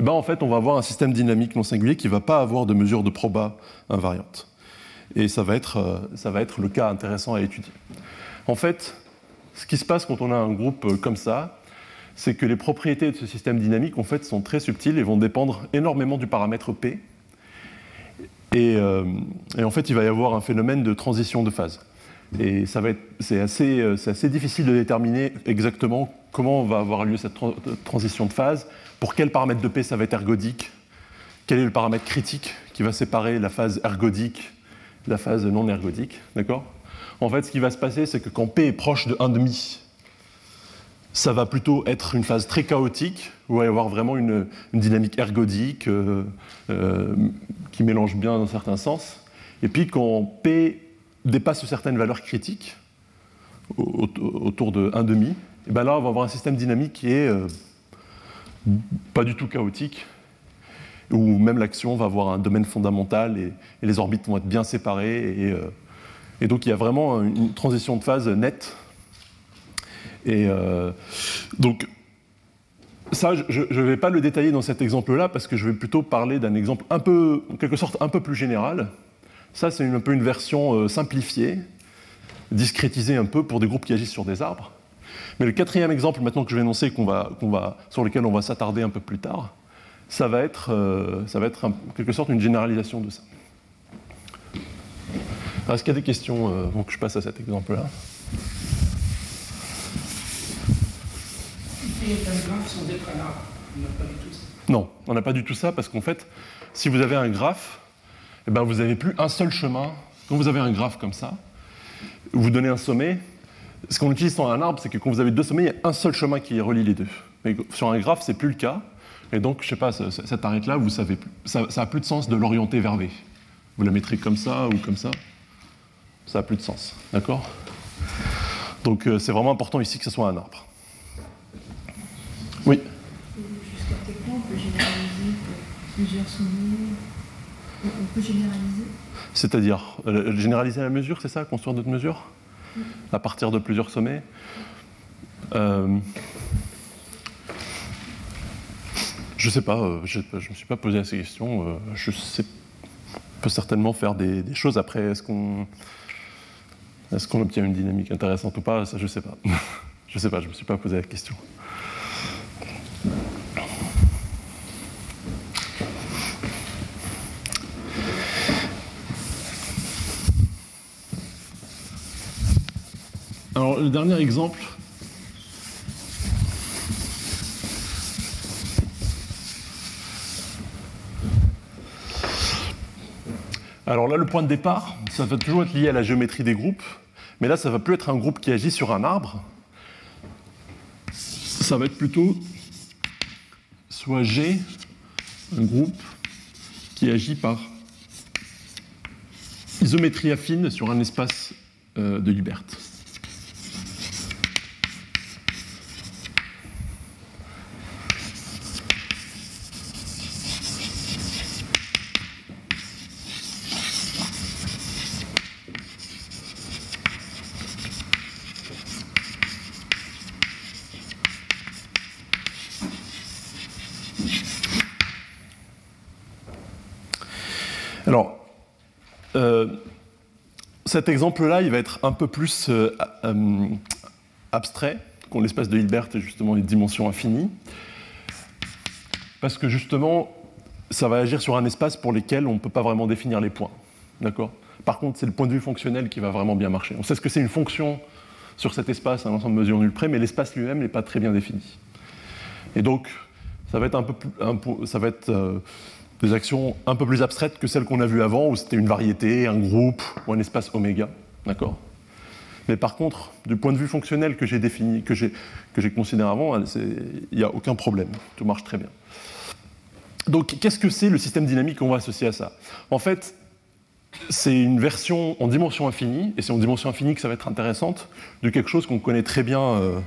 eh ben en fait, on va avoir un système dynamique non singulier qui ne va pas avoir de mesure de proba invariante. Et ça va, être, euh, ça va être le cas intéressant à étudier. En fait, ce qui se passe quand on a un groupe euh, comme ça, c'est que les propriétés de ce système dynamique en fait, sont très subtiles et vont dépendre énormément du paramètre P. Et, euh, en fait, il va y avoir un phénomène de transition de phase. Et c'est assez, assez, difficile de déterminer exactement comment va avoir lieu cette tra transition de phase, pour quel paramètre de P ça va être ergodique, quel est le paramètre critique qui va séparer la phase ergodique de la phase non ergodique? D'accord? En fait, ce qui va se passer, c'est que quand P est proche de 1,5, ça va plutôt être une phase très chaotique, où il va y avoir vraiment une, dynamique ergodique euh, euh, qui mélange bien dans certains sens. Et puis quand P dépasse certaines valeurs critiques, autour de 1,5, et ben là on va avoir un système dynamique qui est euh, pas du tout chaotique, où même l'action va avoir un domaine fondamental et, les orbites vont être bien séparées. Et, euh, donc il y a vraiment une transition de phase nette. Et euh, donc ça, je ne vais pas le détailler dans cet exemple-là parce que je vais plutôt parler d'un exemple un peu, en quelque sorte, un peu plus général. Ça, c'est un peu une version euh, simplifiée, discrétisée un peu pour des groupes qui agissent sur des arbres. Mais le quatrième exemple maintenant que je vais énoncer, qu va, sur lequel on va s'attarder un peu plus tard, ça va être, euh, ça va être en quelque sorte une généralisation de ça. Est-ce qu'il y a des questions euh, avant que je passe à cet exemple-là? Non, on n'a pas du tout ça parce qu'en fait, si vous avez un graphe, eh ben vous n'avez plus un seul chemin. Quand vous avez un graphe comme ça, vous donnez un sommet. Ce qu'on utilise dans un arbre, c'est que quand vous avez deux sommets, il y a un seul chemin qui relie les deux. Mais sur un graphe, c'est plus le cas. Et donc, je sais pas, cette arête-là, vous savez, ça, ça a plus de sens de l'orienter vers V. Vous la mettrez comme ça ou comme ça. Ça a plus de sens. D'accord? Donc, euh, c'est vraiment important ici que ce soit un arbre. Oui? Jusqu'à quel point on peut généraliser plusieurs sommets? On peut généraliser? C'est-à-dire, euh, généraliser la mesure, c'est ça? Construire d'autres mesures? À partir de plusieurs sommets euh, Je ne sais pas, euh, je ne me suis pas posé ces questions. Euh, je sais, on peut certainement faire des, choses. Après, est-ce qu'on est qu'on obtient une dynamique intéressante ou pas? Ça, je ne [laughs] sais pas. je ne sais pas, je ne me suis pas posé la question. Alors, le dernier exemple. Alors là, le point de départ, ça va toujours être lié à la géométrie des groupes, mais là, ça va plus être un groupe qui agit sur un arbre. Ça va être plutôt soit G, un groupe qui agit par isométrie affine sur un espace euh, de Hilbert. Alors, euh, cet exemple-là, il va être un peu plus euh, euh, abstrait qu'on l'espace de Hilbert et justement les dimensions infinies. Parce que justement, ça va agir sur un espace pour lequel on ne peut pas vraiment définir les points. D'accord? Par contre, c'est le point de vue fonctionnel qui va vraiment bien marcher. On sait ce que c'est une fonction sur cet espace, un ensemble de mesures nul près, mais l'espace lui-même n'est pas très bien défini. Et donc, ça va être un peu plus, ça va être euh, des actions un peu plus abstraites que celles qu'on a vues avant, où c'était une variété, un groupe ou un espace oméga. D'accord? Mais par contre, du point de vue fonctionnel que j'ai défini, que j'ai, considéré avant, il n'y a aucun problème. Tout marche très bien. Donc, qu'est-ce que c'est le système dynamique qu'on va associer à ça? En fait, c'est une version en dimension infinie, et c'est en dimension infinie que ça va être intéressante, de quelque chose qu'on connaît très bien euh,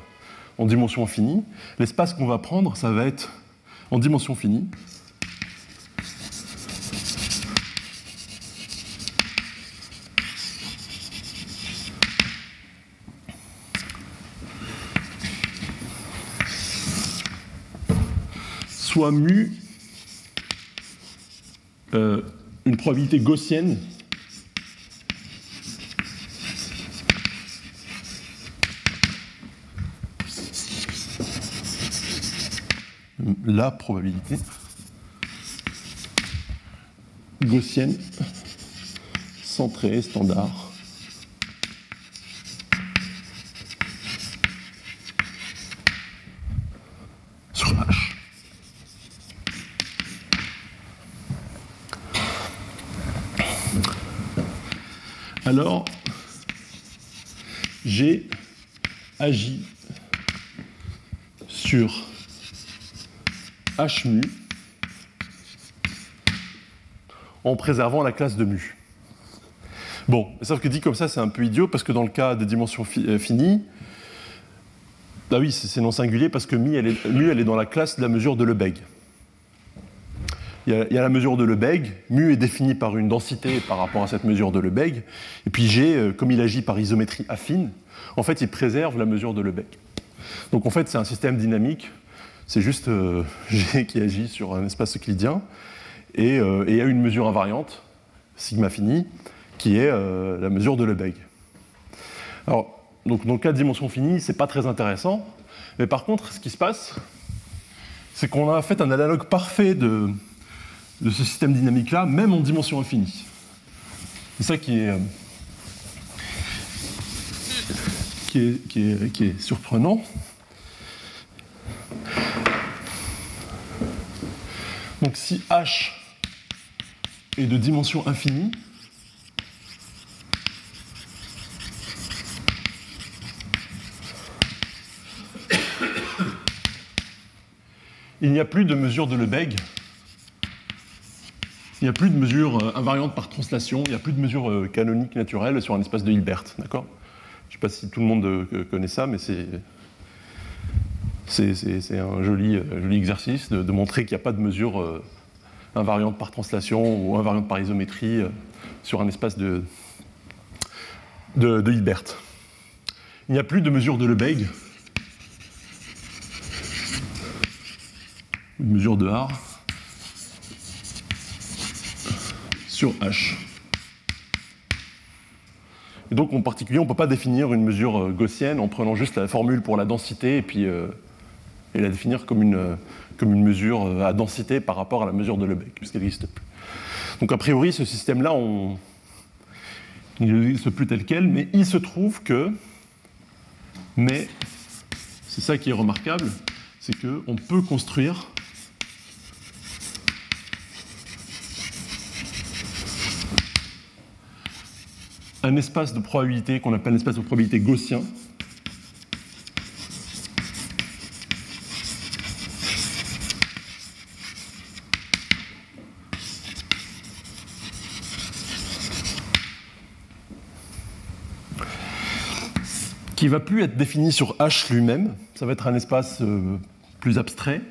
en dimension infinie. L'espace qu'on va prendre, ça va être en dimension finie. Soit mu euh, une probabilité gaussienne. La probabilité gaussienne centrée standard sur H. Alors, j'ai agi sur H mu en préservant la classe de mu. Bon, sauf que dit comme ça, c'est un peu idiot parce que dans le cas des dimensions euh, finies, ah oui, c'est non singulier parce que mu elle, est, est dans la classe de la mesure de Lebesgue. Il y, a, la mesure de Lebesgue, mu est définie par une densité par rapport à cette mesure de Lebesgue, et puis G, euh, comme il agit par isométrie affine, en fait, il préserve la mesure de Lebesgue. Donc en fait, c'est un système dynamique, c'est juste euh, [laughs] G qui agit sur un espace euclidien, et, euh, et il y a une mesure invariante, sigma fini, qui est la mesure de Lebesgue. Alors, donc dans le cas de dimension finie, c'est pas très intéressant, mais par contre, ce qui se passe, c'est qu'on a fait un analogue parfait de, de ce système dynamique-là, même en dimension infinie. C'est ça qui est, euh, qui est surprenant. Donc si H est de dimension infinie, il n'y a plus de mesure de Lebesgue il n'y a plus de mesure euh, invariante par translation, il n'y a plus de mesure euh, canonique naturelle sur un espace de Hilbert, d'accord? Je ne sais pas si tout le monde euh, connaît ça, mais c'est c'est- un joli, joli exercice de, montrer qu'il n'y a pas de mesure invariante par translation ou invariante par isométrie sur un espace de, de, Hilbert. Il n'y a plus de mesure de Lebesgue, de mesure de R. H. Et donc en particulier, on ne peut pas définir une mesure euh, gaussienne en prenant juste la formule pour la densité et puis euh, et la définir comme une, euh, comme une mesure à densité par rapport à la mesure de Lebesgue, puisqu'elle n'existe plus. Donc a priori, ce système-là, on... il n'existe plus tel quel, mais il se trouve que Mais c'est ça qui est remarquable, c'est qu'on peut construire un espace de probabilité qu'on appelle un espace de probabilité gaussien. qui va plus être défini sur H lui-même, ça va être un espace euh, plus abstrait.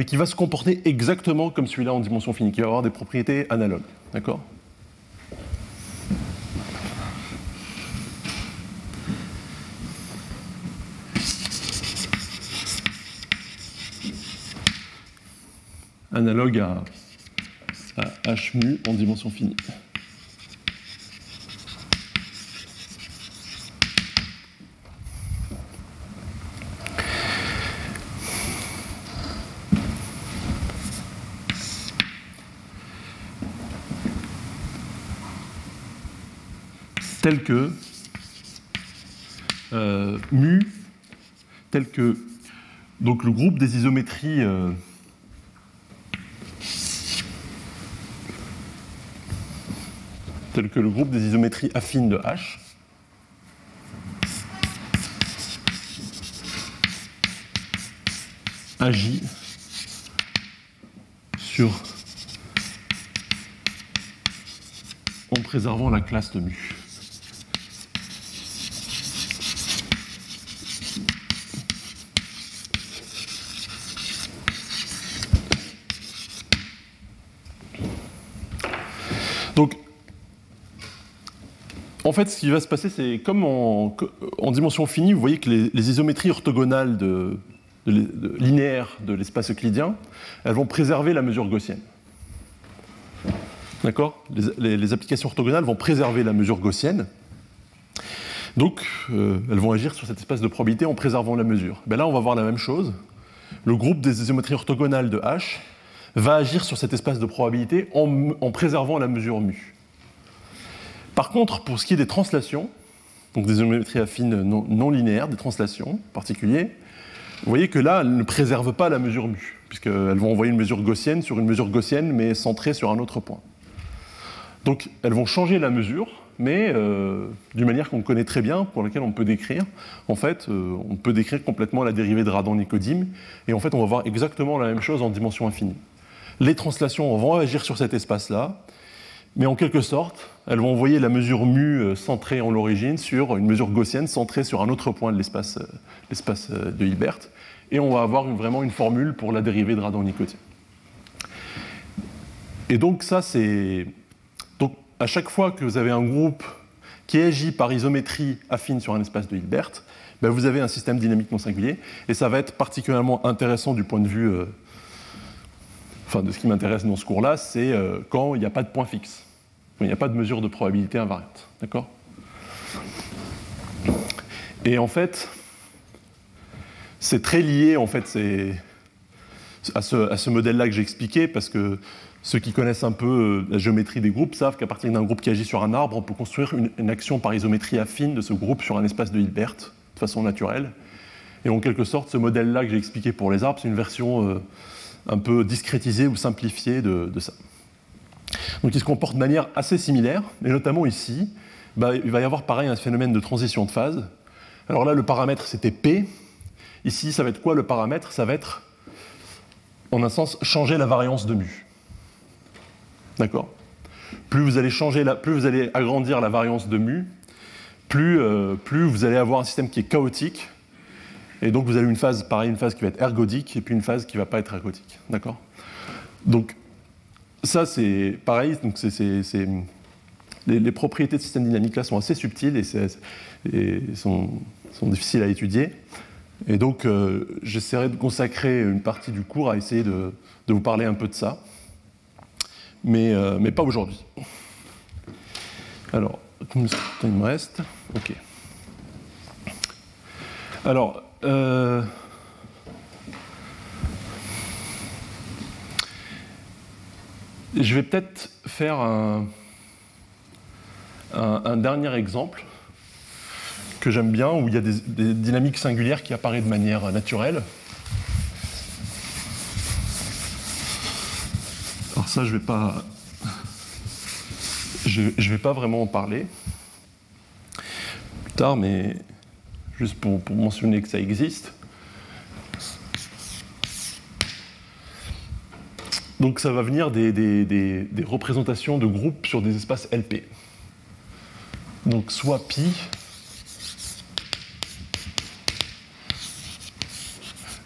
Mais qui va se comporter exactement comme celui-là en dimension finie, qui va avoir des propriétés analogues. D'accord? Analogue à, à h mu en dimension finie. Tel que euh, mu, tel que donc le groupe des isométries euh, tel que le groupe des isométries affines de H agit sur en préservant la classe de mu. Donc, en fait, ce qui va se passer, c'est comme en, en, dimension finie, vous voyez que les, isométries orthogonales linéaires de l'espace euclidien, elles vont préserver la mesure gaussienne. D'accord? Les, applications orthogonales vont préserver la mesure gaussienne. Donc, euh, elles vont agir sur cet espace de probabilité en préservant la mesure. Ben là, on va voir la même chose. Le groupe des isométries orthogonales de H va agir sur cet espace de probabilité en, en, préservant la mesure mu. Par contre, pour ce qui est des translations, donc des géométries affines non, linéaires, des translations en particulier, vous voyez que là, elles ne préservent pas la mesure mu, puisqu'elles vont envoyer une mesure gaussienne sur une mesure gaussienne, mais centrée sur un autre point. Donc, elles vont changer la mesure, mais euh, d'une manière qu'on connaît très bien, pour laquelle on peut décrire. En fait, euh, on peut décrire complètement la dérivée de Radon-Nicodim, et en fait, on va voir exactement la même chose en dimension infinie les translations vont agir sur cet espace-là, mais en quelque sorte, elles vont envoyer la mesure mu centrée en l'origine sur une mesure gaussienne centrée sur un autre point de l'espace de Hilbert, et on va avoir vraiment une formule pour la dérivée de radon-nicotine. Et donc ça, c'est... Donc à chaque fois que vous avez un groupe qui agit par isométrie affine sur un espace de Hilbert, ben vous avez un système dynamique non singulier, et ça va être particulièrement intéressant du point de vue... Euh, enfin de ce qui m'intéresse dans ce cours-là, c'est euh, quand il n'y a pas de point fixe, quand il n'y a pas de mesure de probabilité invariante. D'accord? Et en fait, c'est très lié en fait, à ce, à ce modèle-là que j'ai expliqué, parce que ceux qui connaissent un peu euh, la géométrie des groupes savent qu'à partir d'un groupe qui agit sur un arbre, on peut construire une, action par isométrie affine de ce groupe sur un espace de Hilbert de façon naturelle. Et en quelque sorte, ce modèle-là que j'ai expliqué pour les arbres, c'est une version euh, un peu discrétisé ou simplifié de, ça. Donc il se comporte de manière assez similaire, et notamment ici, bah, il va y avoir pareil un phénomène de transition de phase. Alors là, le paramètre c'était P. Ici, ça va être quoi le paramètre? Ça va être, en un sens, changer la variance de mu. D'accord? Plus vous allez changer plus vous allez agrandir la variance de mu, plus, euh, plus vous allez avoir un système qui est chaotique, et donc vous avez une phase, pareil, une phase qui va être ergodique et puis une phase qui ne va pas être ergodique. D'accord? Donc ça c'est pareil, donc c'est, les, propriétés de système dynamique là sont assez subtiles et, sont, difficiles à étudier. Et donc euh, j'essaierai de consacrer une partie du cours à essayer de, vous parler un peu de ça. Mais, euh, mais pas aujourd'hui. Alors, il me reste? Ok. Alors, euh, je vais peut-être faire un, dernier exemple que j'aime bien, où il y a des, dynamiques singulières qui apparaissent de manière naturelle. Alors ça, je ne vais pas, je, vais pas vraiment en parler plus tard, mais juste pour mentionner que ça existe. Donc ça va venir des, représentations de groupes sur des espaces LP. Donc soit pi,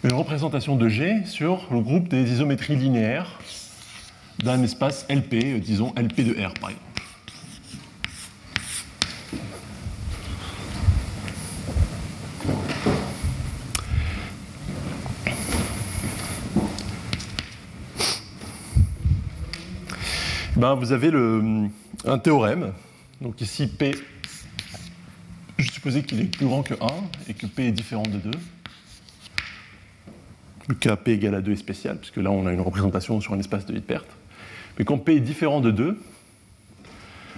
une représentation de G sur le groupe des isométries linéaires d'un espace LP, disons LP de R par exemple. Ben, vous avez un théorème. Donc ici, P, je supposais qu'il est plus grand que 1 et que P est différent de 2. Le cas P égale à 2 est spécial, puisque là on a une représentation sur un espace de Hilbert. Mais quand P est différent de 2,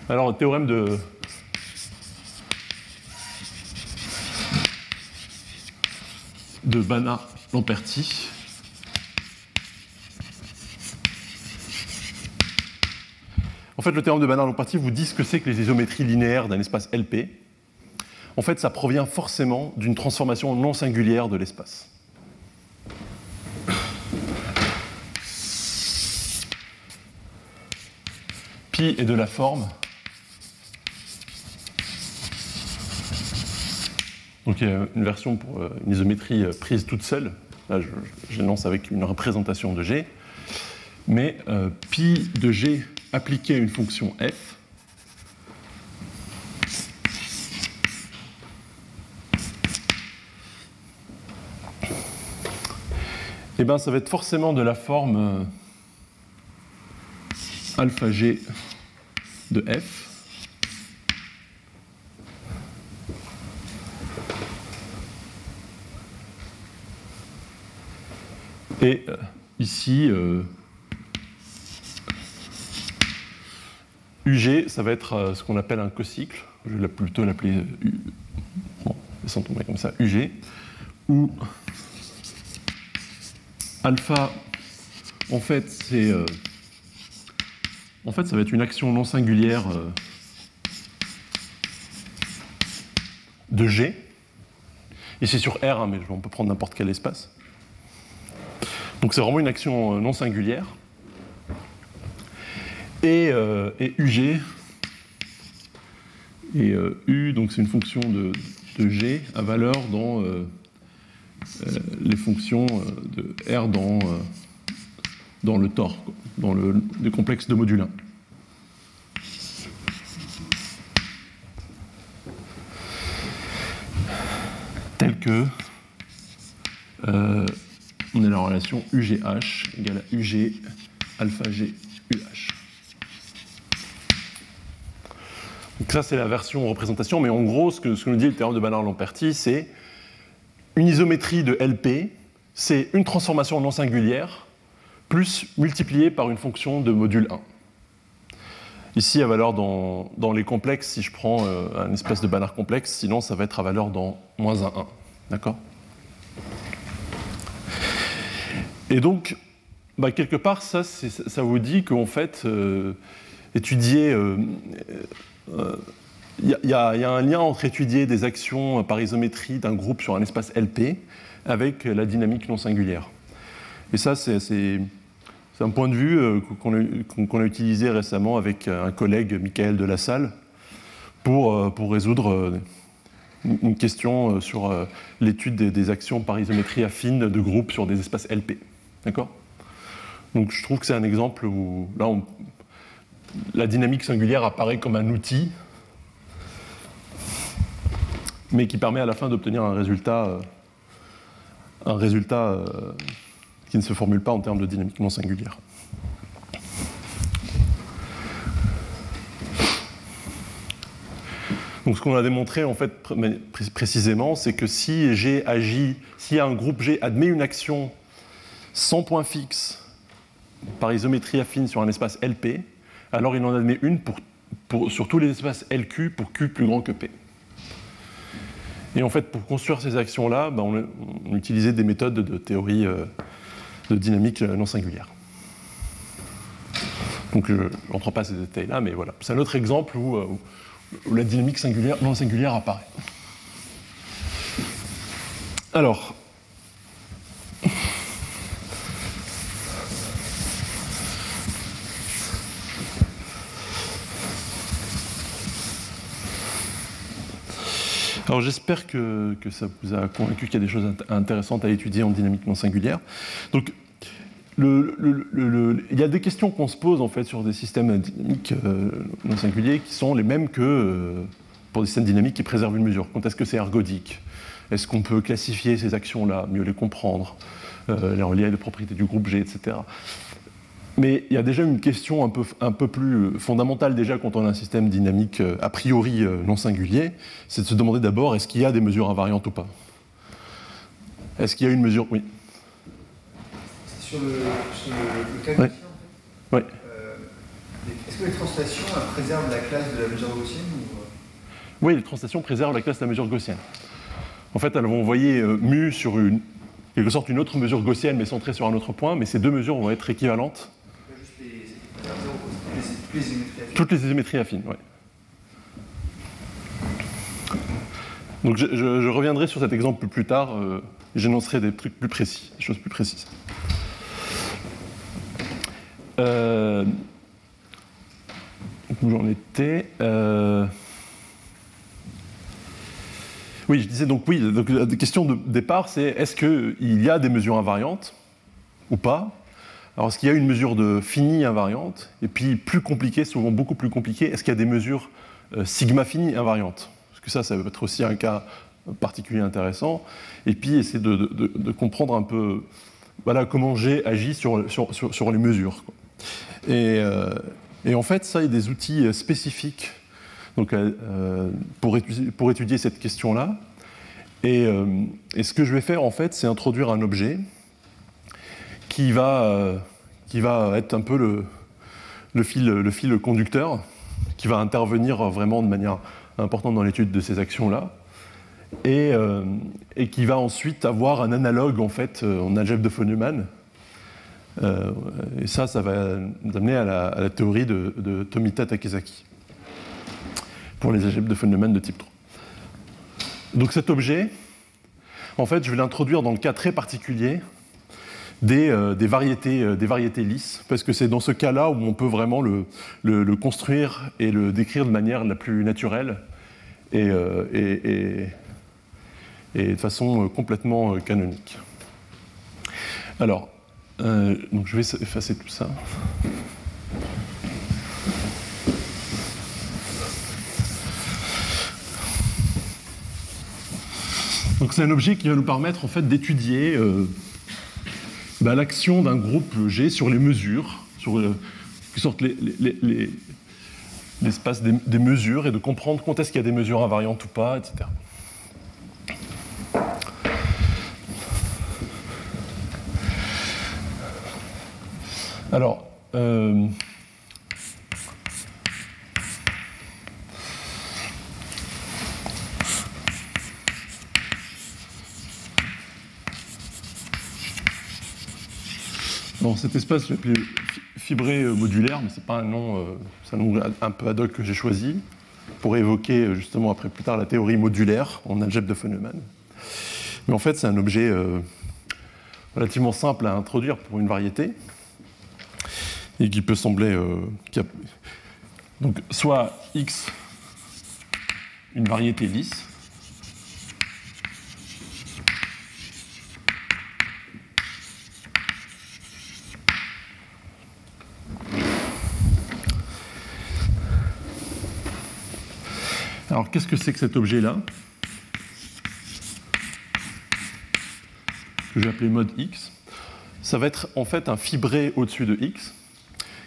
alors le théorème de, de Banach-Lamperti En fait, le théorème de Banach-Lamperti vous dit ce que c'est que les isométries linéaires d'un espace LP. En fait, ça provient forcément d'une transformation non singulière de l'espace. Pi est de la forme. Donc il y a une version pour euh, une isométrie euh, prise toute seule. Là, je avec une représentation de G. Mais euh, pi de G appliqué à une fonction f, eh bien, ça va être forcément de la forme euh, alpha g de f. Et euh, ici, euh, UG, ça va être euh, ce qu'on appelle un cocycle. Je vais plutôt l'appeler laissons tomber comme ça, UG. Où alpha, en fait, c'est. Euh, ça va être une action non singulière euh, de G. Ici sur R, hein, mais on peut prendre n'importe quel espace. Donc c'est vraiment une action non singulière et, euh, UG. Et euh, U, donc c'est une fonction de, G à valeur dans euh, les fonctions de R dans, dans le tor, dans le, complexe de module 1. Tel que on a la relation UGH égale à UG alpha G UH. Ça, c'est la version représentation, mais en gros, ce que, nous dit le théorème de Banach-Lamperti, c'est une isométrie de LP, c'est une transformation non singulière, plus multipliée par une fonction de module 1. Ici, à valeur dans, les complexes, si je prends euh, un espèce de Banach complexe, sinon ça va être à valeur dans moins 1, 1. D'accord? Et donc, bah, quelque part, ça, ça vous dit qu'en fait, euh, étudier euh, il y, a un lien entre étudier des actions par isométrie d'un groupe sur un espace LP avec la dynamique non singulière. Et ça, c'est un point de vue euh, qu'on a, utilisé récemment avec un collègue, Michael de la Salle, pour, euh, résoudre euh, une question sur l'étude des, actions par isométrie affine de groupes sur des espaces LP. D'accord? Donc je trouve que c'est un exemple où là, la dynamique singulière apparaît comme un outil, mais qui permet à la fin d'obtenir un résultat, euh, un résultat euh, qui ne se formule pas en termes de dynamique non singulière. Donc ce qu'on a démontré en fait précisément, c'est que si G agit, si un groupe G admet une action sans point fixe par isométrie affine sur un espace LP, alors il en admet une pour sur tous les espaces LQ pour Q plus grand que P. Et en fait, pour construire ces actions-là, ben, on, utilisait des méthodes de théorie euh, de dynamique non singulière. Donc je n'entre pas ces détails-là, mais voilà. C'est un autre exemple où, euh, où la dynamique singulière, non singulière apparaît. Alors, Alors j'espère que, ça vous a convaincu qu'il y a des choses intéressantes à étudier en dynamique non singulière. Donc il y a des questions qu'on se pose en fait sur des systèmes dynamiques euh, non singuliers qui sont les mêmes que euh, pour des systèmes dynamiques qui préservent une mesure. Quand est-ce que c'est ergodique? Est-ce qu'on peut classifier ces actions-là, mieux les comprendre, euh, les relier à des propriétés du groupe G, etc. Mais il y a déjà une question un peu, un peu plus fondamentale déjà quand on a un système dynamique euh, a priori euh, non singulier, c'est de se demander d'abord est-ce qu'il y a des mesures invariantes ou pas? Est-ce qu'il y a une mesure? Oui. Sur le, sur le, le ouais. euh, Est-ce que les translations préservent la classe de la mesure gaussienne ou... Oui, les translations préservent la classe de la mesure gaussienne. En fait, elles vont envoyer euh, mu sur une, quelque sorte une autre mesure gaussienne mais centrée sur un autre point, mais ces deux mesures vont être équivalentes toutes les isométries affines, oui. Donc je, reviendrai sur cet exemple plus tard, euh, j'énoncerai des trucs plus précis, des choses plus précises. Euh, où j'en étais euh, Oui, je disais donc oui, donc la question de départ c'est est-ce qu'il y a des mesures invariantes ou pas alors, est-ce qu'il y a une mesure de fini invariante Et puis, plus compliqué, souvent beaucoup plus compliqué, est-ce qu'il y a des mesures euh, sigma fini invariantes? Parce que ça, ça peut être aussi un cas particulier intéressant. Et puis, essayer de, comprendre un peu voilà, comment G agit sur, les mesures. Euh, et, en fait, ça, il y a des outils spécifiques donc, euh, pour, étudier, pour, étudier, cette question-là. Euh, et, ce que je vais faire, en fait, c'est introduire un objet qui va, euh, qui va être un peu le, fil, conducteur, qui va intervenir vraiment de manière importante dans l'étude de ces actions-là, et, euh, qui va ensuite avoir un analogue en fait en algèbre de von Neumann. Euh, et ça, ça va nous amener à la, théorie de, de, Tomita Takezaki pour les algèbres de von Neumann de type 3. Donc cet objet, en fait, je vais l'introduire dans le cas très particulier des, euh, des, variétés, euh, des variétés lisses, parce que c'est dans ce cas-là où on peut vraiment le, construire et le décrire de manière la plus naturelle et, euh, et, de façon complètement canonique. Alors, donc je vais effacer tout ça. Donc c'est un objet qui va nous permettre en fait d'étudier bah, l'action d'un groupe G sur les mesures, sur euh, l'espace les, les, des, des, mesures et de comprendre quand est-ce qu'il y a des mesures invariantes ou pas, etc. Alors, euh, Bon, cet espace, je l'ai appelé fibré modulaire, mais ce n'est pas un nom, euh, c'est un nom un peu ad hoc que j'ai choisi pour évoquer justement après plus tard la théorie modulaire en algèbre de Neumann. Mais en fait, c'est un objet euh, relativement simple à introduire pour une variété et qui peut sembler euh, a, donc soit x une variété lisse Alors, qu'est-ce que c'est que cet objet-là Que je vais appeler mode X. Ça va être en fait un fibré au-dessus de X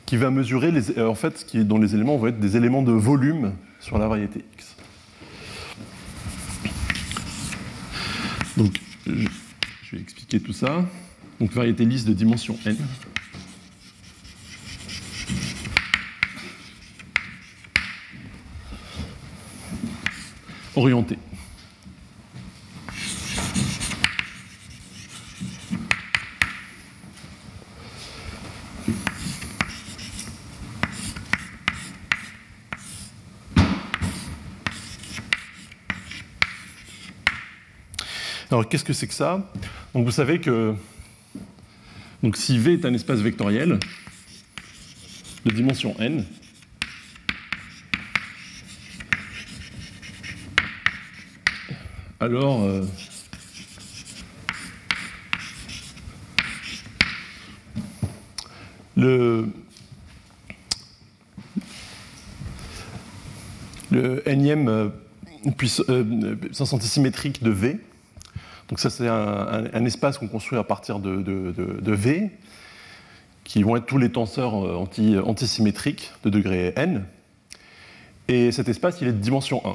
qui va mesurer, les, en fait, qui, dont les éléments vont être des éléments de volume sur la variété X. Donc, je vais expliquer tout ça. Donc, variété lisse de dimension n. orienté. Alors qu'est-ce que c'est que ça? Donc vous savez que si V est un espace vectoriel de dimension n, alors euh, le, le euh, puissance, euh, antisymétrique de V donc ça, c'est un, espace qu'on construit à partir de, V, qui vont être tous les tenseurs euh, anti, antisymétriques de degré n. Et cet espace, il est de dimension 1.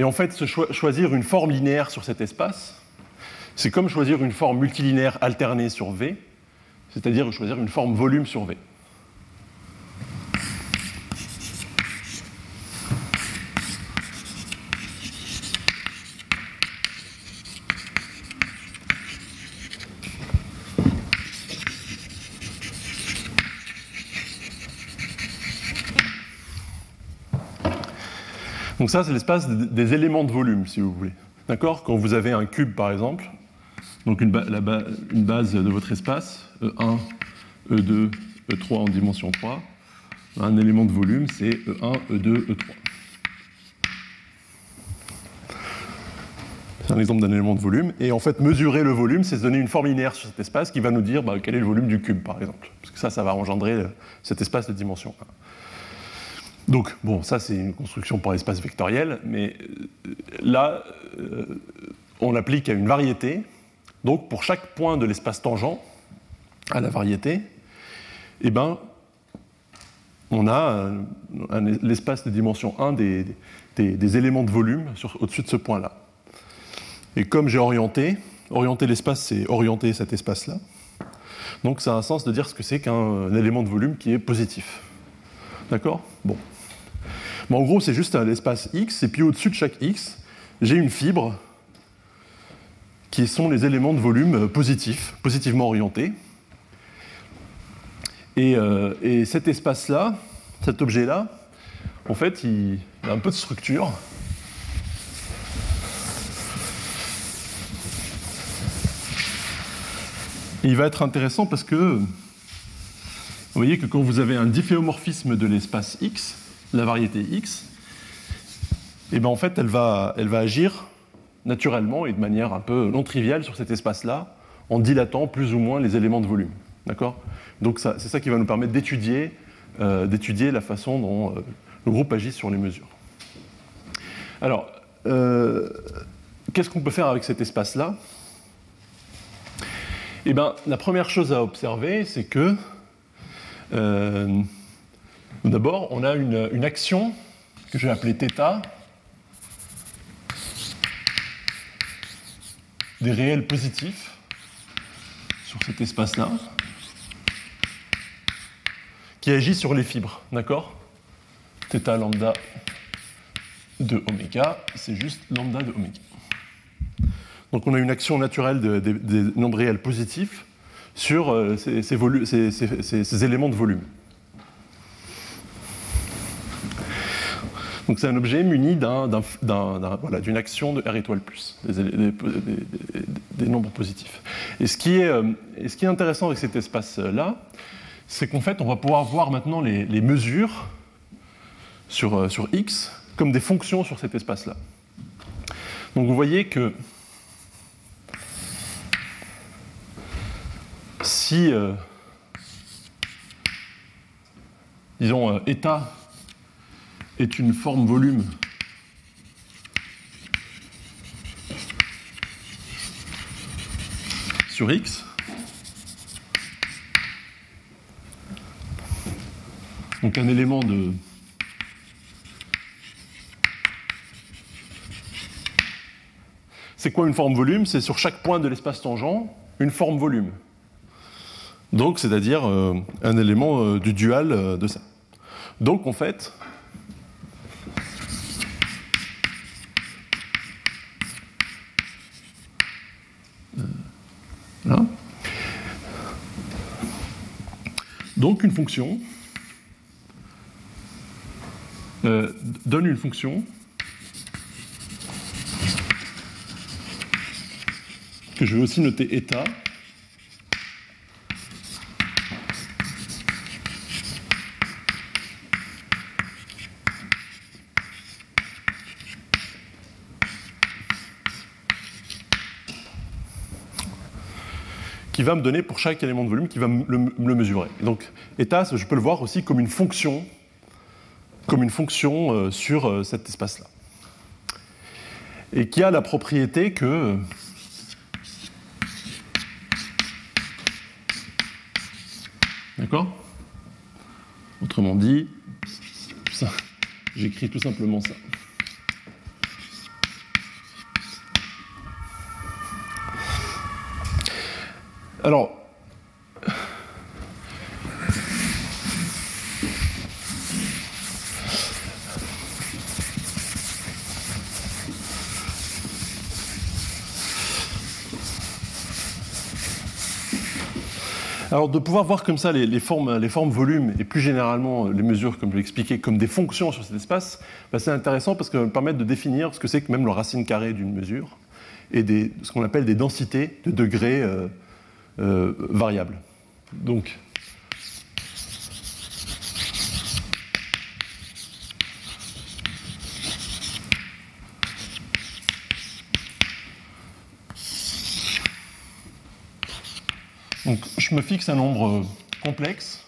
Et en fait, choisir une forme linéaire sur cet espace, c'est comme choisir une forme multilinéaire alternée sur V, c'est-à-dire choisir une forme volume sur V. Donc ça, c'est l'espace des éléments de volume, si vous voulez. D'accord? Quand vous avez un cube, par exemple, donc une, base de votre espace, E1, E2, E3 en dimension 3, un élément de volume, c'est E1, E2, E3. C'est un exemple d'un élément de volume. Et en fait, mesurer le volume, c'est se donner une forme linéaire sur cet espace qui va nous dire bah, quel est le volume du cube, par exemple. Parce que ça, ça va engendrer cet espace de dimension 1. Donc, bon, ça c'est une construction par espace vectoriel, mais euh, là, euh, on l'applique à une variété. Donc, pour chaque point de l'espace tangent à la variété, eh ben, on a l'espace de dimension 1 des, des, éléments de volume au-dessus de ce point-là. Et comme j'ai orienté, orienter l'espace, c'est orienter cet espace-là. Donc ça a un sens de dire ce que c'est qu'un élément de volume qui est positif. D'accord? Bon en gros, c'est juste un espace X, et puis au-dessus de chaque X, j'ai une fibre qui sont les éléments de volume positifs, positivement orientés. Et, euh, cet espace-là, cet objet-là, en fait, il, a un peu de structure. il va être intéressant parce que vous voyez que quand vous avez un difféomorphisme de l'espace X, la variété x, et eh bien en fait, elle va, agir naturellement et de manière un peu non triviale sur cet espace-là, en dilatant plus ou moins les éléments de volume. Donc c'est ça qui va nous permettre d'étudier euh, la façon dont euh, le groupe agit sur les mesures. Alors, euh, qu'est-ce qu'on peut faire avec cet espace-là? Eh bien, la première chose à observer, c'est que D'abord, on a une, action que je vais appeler θ des réels positifs sur cet espace-là qui agit sur les fibres, d'accord? θ lambda de oméga, c'est juste lambda de oméga. Donc on a une action naturelle des nombres réels positifs sur euh, ces éléments de volume. Donc c'est un objet muni d'une action de R étoile plus, des, nombres positifs. Et ce qui est, euh, intéressant avec cet espace-là, c'est qu'en fait, on va pouvoir voir maintenant les, mesures sur, euh, sur X comme des fonctions sur cet espace-là. Donc vous voyez que si, euh, disons, état est une forme volume sur X. Donc un élément de C'est quoi une forme volume? C'est sur chaque point de l'espace tangent une forme volume. Donc, c'est-à-dire euh, un élément euh, du dual euh, de ça. Donc, en fait, Donc, une fonction euh, donne une fonction que je vais aussi noter état. Qui va me donner pour chaque élément de volume, qui va me le, me le mesurer. Donc, état, je peux le voir aussi comme une fonction, comme une fonction euh, sur euh, cet espace-là. Et qui a la propriété que D'accord? Autrement dit, j'écris tout simplement ça. Alors, de pouvoir voir comme ça les, formes, les formes volumes et plus généralement les mesures, comme je l'ai expliqué, comme des fonctions sur cet espace, bah, c'est intéressant parce que ça va me permettre de définir ce que c'est que même le racine carrée d'une mesure et ce qu'on appelle des densités de degrés euh, euh, variables. Donc, je me fixe un nombre euh, complexe.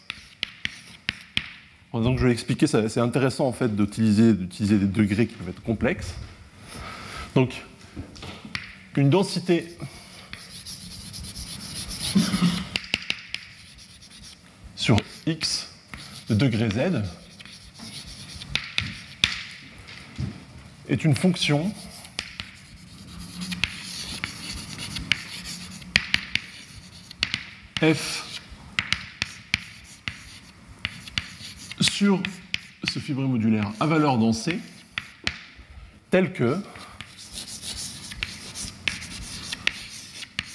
Donc, je vais expliquer, c'est intéressant en fait d'utiliser des degrés qui peuvent être complexes. Donc, une densité [laughs] sur x de degré z est une fonction f sur ce fibré modulaire à valeur dans C, tel que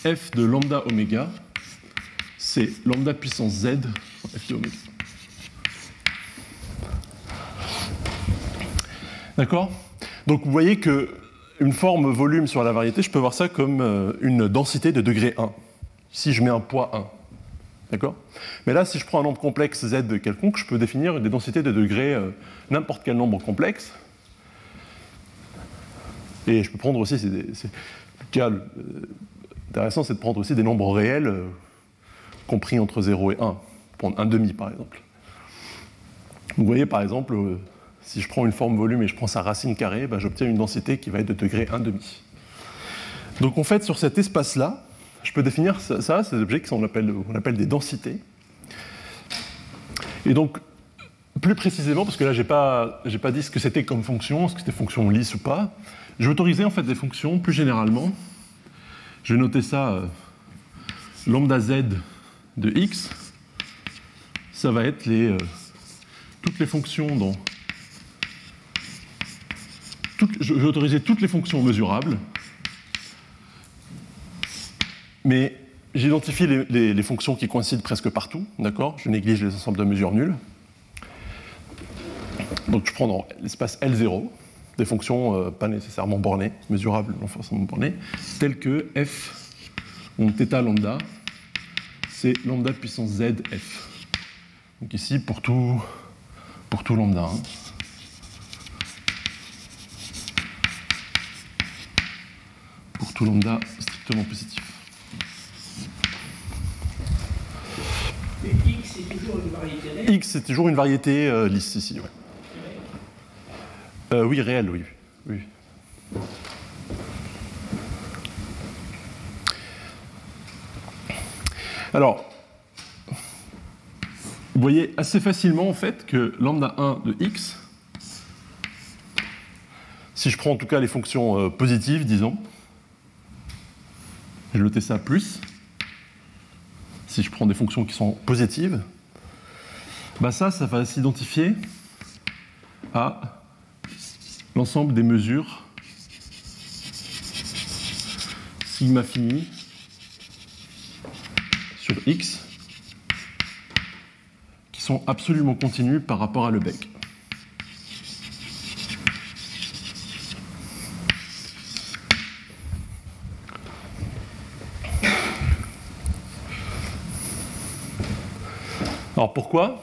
f de lambda oméga, c'est lambda puissance z f. D'accord? Donc vous voyez que une forme volume sur la variété, je peux voir ça comme euh, une densité de degré 1. Si je mets un poids 1. D'accord? Mais là, si je prends un nombre complexe z quelconque, je peux définir des densités de degré euh, n'importe quel nombre complexe. Et je peux prendre aussi, c'est intéressant, c'est de prendre aussi des nombres réels euh, compris entre 0 et 1. Prendre un demi, par exemple. Vous voyez, par exemple, euh, si je prends une forme volume et je prends sa racine carrée, ben, j'obtiens une densité qui va être de degré 1 demi. Donc en fait, sur cet espace-là, je peux définir ça, ces objets qu'on appelle, on des densités. Et donc, plus précisément, parce que là, je n'ai pas, j'ai pas dit ce que c'était comme fonction, est-ce que c'était fonction lisse ou pas, je vais autoriser en fait des fonctions plus généralement. Je vais noter ça euh, lambda z de x. Ça va être euh, toutes les fonctions dans. je vais autoriser toutes les fonctions mesurables mais j'identifie les, fonctions qui coïncident presque partout, d'accord? Je néglige les ensembles de mesures nulles. Donc je prends dans l'espace L0 des fonctions euh, pas nécessairement bornées, mesurables, non forcément bornées, telles que f, mon θ lambda, c'est lambda puissance z f. Donc ici, pour tout, pour tout lambda. hein. Pour tout lambda strictement positif. Et X est toujours une variété. X, c'est toujours une variété euh, lisse ici. ouais. Euh, oui, réelle, oui. oui. Alors, vous voyez assez facilement en fait que lambda 1 de x, si je prends en tout cas les fonctions euh, positives, disons, je noter ça plus, si je prends des fonctions qui sont positives, bah ça, ça va s'identifier à l'ensemble des mesures sigma fini sur x qui sont absolument continues par rapport à Lebesgue. Alors pourquoi?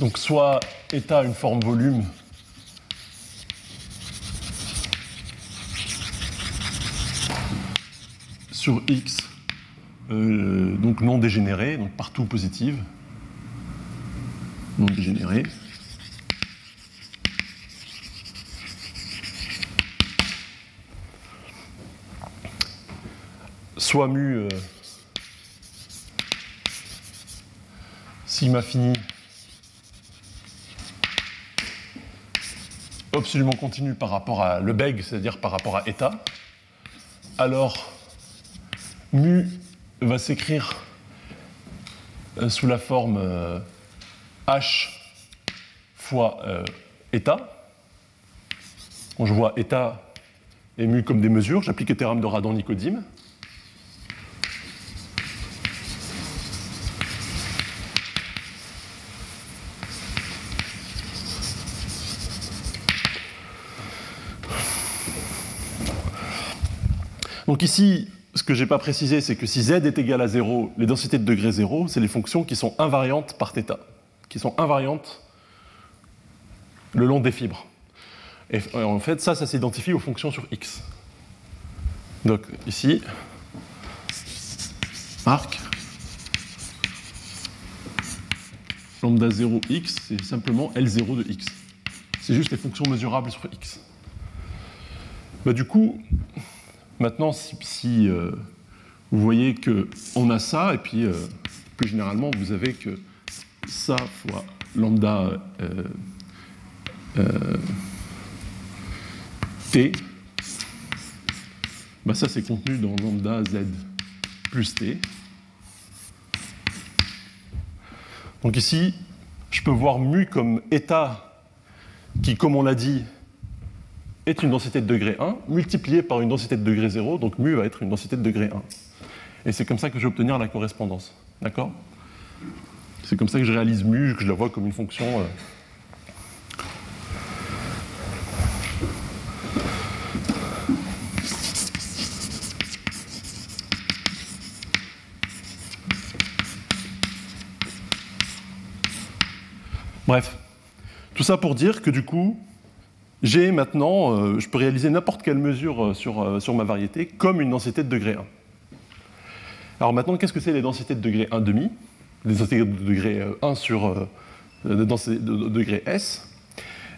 Donc soit état une forme volume sur x euh, donc non dégénéré, donc partout positive, non dégénéré. Soit mu euh, sigma fini. Absolument continu par rapport à Lebesgue, c'est-à-dire par rapport à état, alors mu va s'écrire euh, sous la forme euh, h fois euh. Quand je vois état et mu comme des mesures, j'applique le théorème de Radon-Nicodime. Donc ici, ce que je n'ai pas précisé, c'est que si z est égal à 0, les densités de degré 0, c'est les fonctions qui sont invariantes par θ, qui sont invariantes le long des fibres. Et en fait, ça, ça s'identifie aux fonctions sur x. Donc ici, arc lambda 0x, c'est simplement L0 de x. C'est juste les fonctions mesurables sur x. Bah, du coup, Maintenant, si, euh, vous voyez qu'on a ça, et puis euh, plus généralement, vous avez que ça fois lambda euh, t, bah ça c'est contenu dans lambda z plus t. Donc ici, je peux voir mu comme état qui, comme on l'a dit, est une densité de degré 1 multipliée par une densité de degré 0, donc mu va être une densité de degré 1. Et c'est comme ça que je vais obtenir la correspondance. D'accord? C'est comme ça que je réalise mu, que je la vois comme une fonction. Euh. Bref, tout ça pour dire que du coup, j'ai maintenant, euh, je peux réaliser n'importe quelle mesure euh, sur, euh, sur ma variété comme une densité de degré 1. Alors maintenant, qu'est-ce que c'est les densités de degré 1,5 Les densités de degré 1 sur de degré S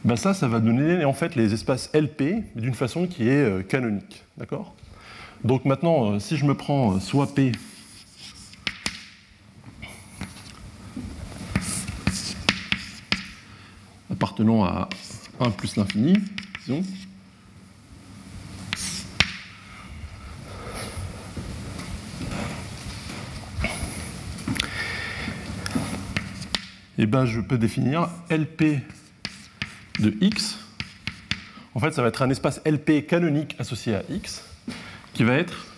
ben ça, ça va donner en fait les espaces LP d'une façon qui est canonique. D'accord? Donc maintenant, si je me prends soit P appartenant à 1 plus l'infini, disons. Et eh bien, je peux définir LP de x. En fait, ça va être un espace LP canonique associé à x, qui va être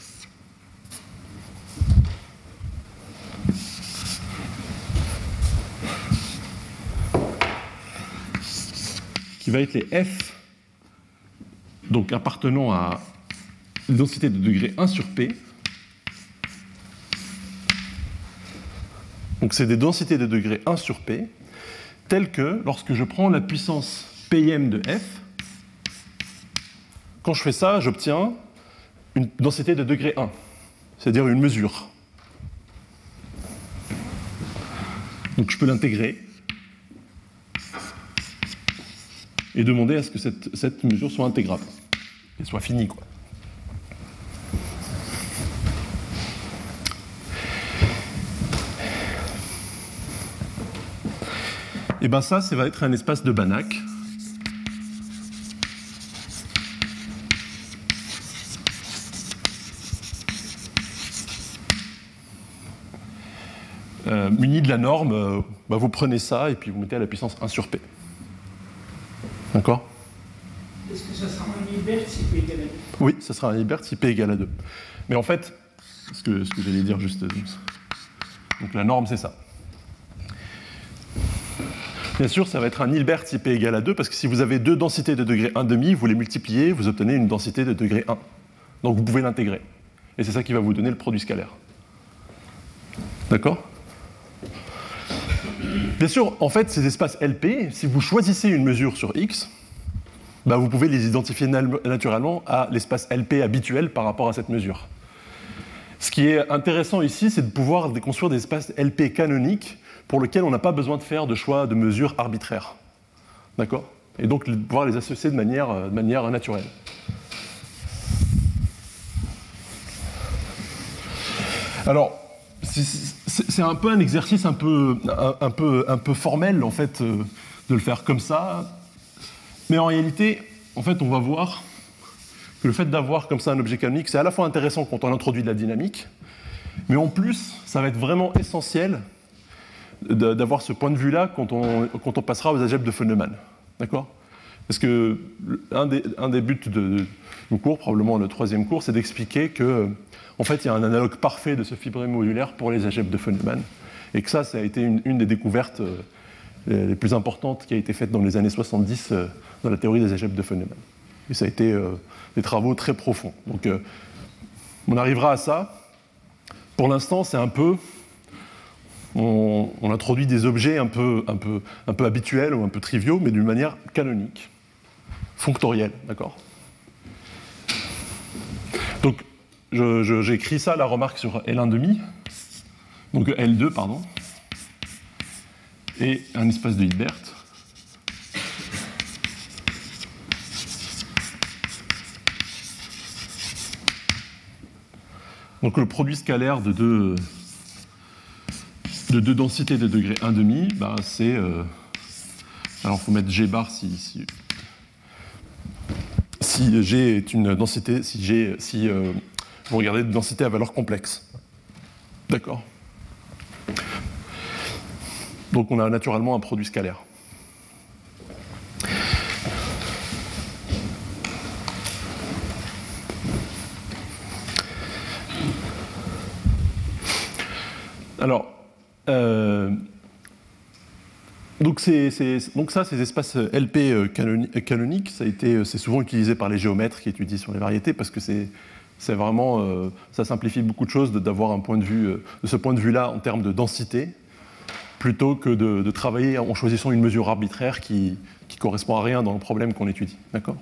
va être les f, donc appartenant à une densité de degré 1 sur p. Donc c'est des densités de degré 1 sur p, telles que lorsque je prends la puissance pm de f, quand je fais ça, j'obtiens une densité de degré 1, c'est-à-dire une mesure. Donc je peux l'intégrer et demander à ce que cette, mesure soit intégrable, qu'elle soit finie. Quoi. Et bien ça, ça va être un espace de Banach. Euh, muni de la norme, euh, bah, vous prenez ça et puis vous mettez à la puissance 1 sur P. D'accord Est-ce que ça sera un si P égale à 2 Oui, ça sera un Hilbert si P égale à 2. Mais en fait, ce que, ce que j'allais dire juste. euh, Donc la norme, c'est ça. Bien sûr, ça va être un Hilbert si P égale à 2, parce que si vous avez deux densités de degré 1,5, vous les multipliez, vous obtenez une densité de degré 1. Donc vous pouvez l'intégrer. Et c'est ça qui va vous donner le produit scalaire. D'accord? Bien sûr, en fait, ces espaces LP, si vous choisissez une mesure sur X, bah, vous pouvez les identifier naturellement à l'espace LP habituel par rapport à cette mesure. Ce qui est intéressant ici, c'est de pouvoir construire des espaces LP canoniques pour lesquels on n'a pas besoin de faire de choix de mesures arbitraires. D'accord? Et donc pouvoir les associer de manière, euh, de manière naturelle. Alors, c'est- un peu un exercice un peu, un, peu, un peu formel, en fait, euh, de le faire comme ça. Mais en réalité, en fait, on va voir que le fait d'avoir comme ça un objet canonique, c'est à la fois intéressant quand on introduit de la dynamique, mais en plus, ça va être vraiment essentiel d'avoir ce point de vue-là quand on, quand on passera aux algèbres de Feynman. D'accord? Parce que un des, buts de, du cours, probablement le troisième cours, c'est d'expliquer que en fait, il y a un analogue parfait de ce fibré modulaire pour les algèbres de Feynman. Et que ça, ça a été une, des découvertes euh, les plus importantes qui a été faite dans les années 70 euh, dans la théorie des algèbres de Feynman. Et ça a été euh, des travaux très profonds. Donc, on arrivera à ça. Pour l'instant, c'est un peu. On, introduit des objets un peu habituels ou un peu triviaux, mais d'une manière canonique, fonctorielle, d'accord Donc, écrit ça, la remarque sur L1,5, donc L2, pardon, et un espace de Hilbert. Donc le produit scalaire de deux, de deux densités de degré 1,5, bah, c'est. euh, alors il faut mettre G bar si, si G est une densité, si, G, si euh, vous regardez de densité à valeur complexe. D'accord Donc on a naturellement un produit scalaire. Alors, euh, donc, ça, ces espaces LP euh, euh, canoniques, euh, c'est souvent utilisé par les géomètres qui étudient sur les variétés parce que c'est, vraiment, euh, ça simplifie beaucoup de choses d'avoir un point de vue, euh, de ce point de vue-là en termes de densité, plutôt que de, travailler en choisissant une mesure arbitraire qui, qui correspond à rien dans le problème qu'on étudie. D'accord?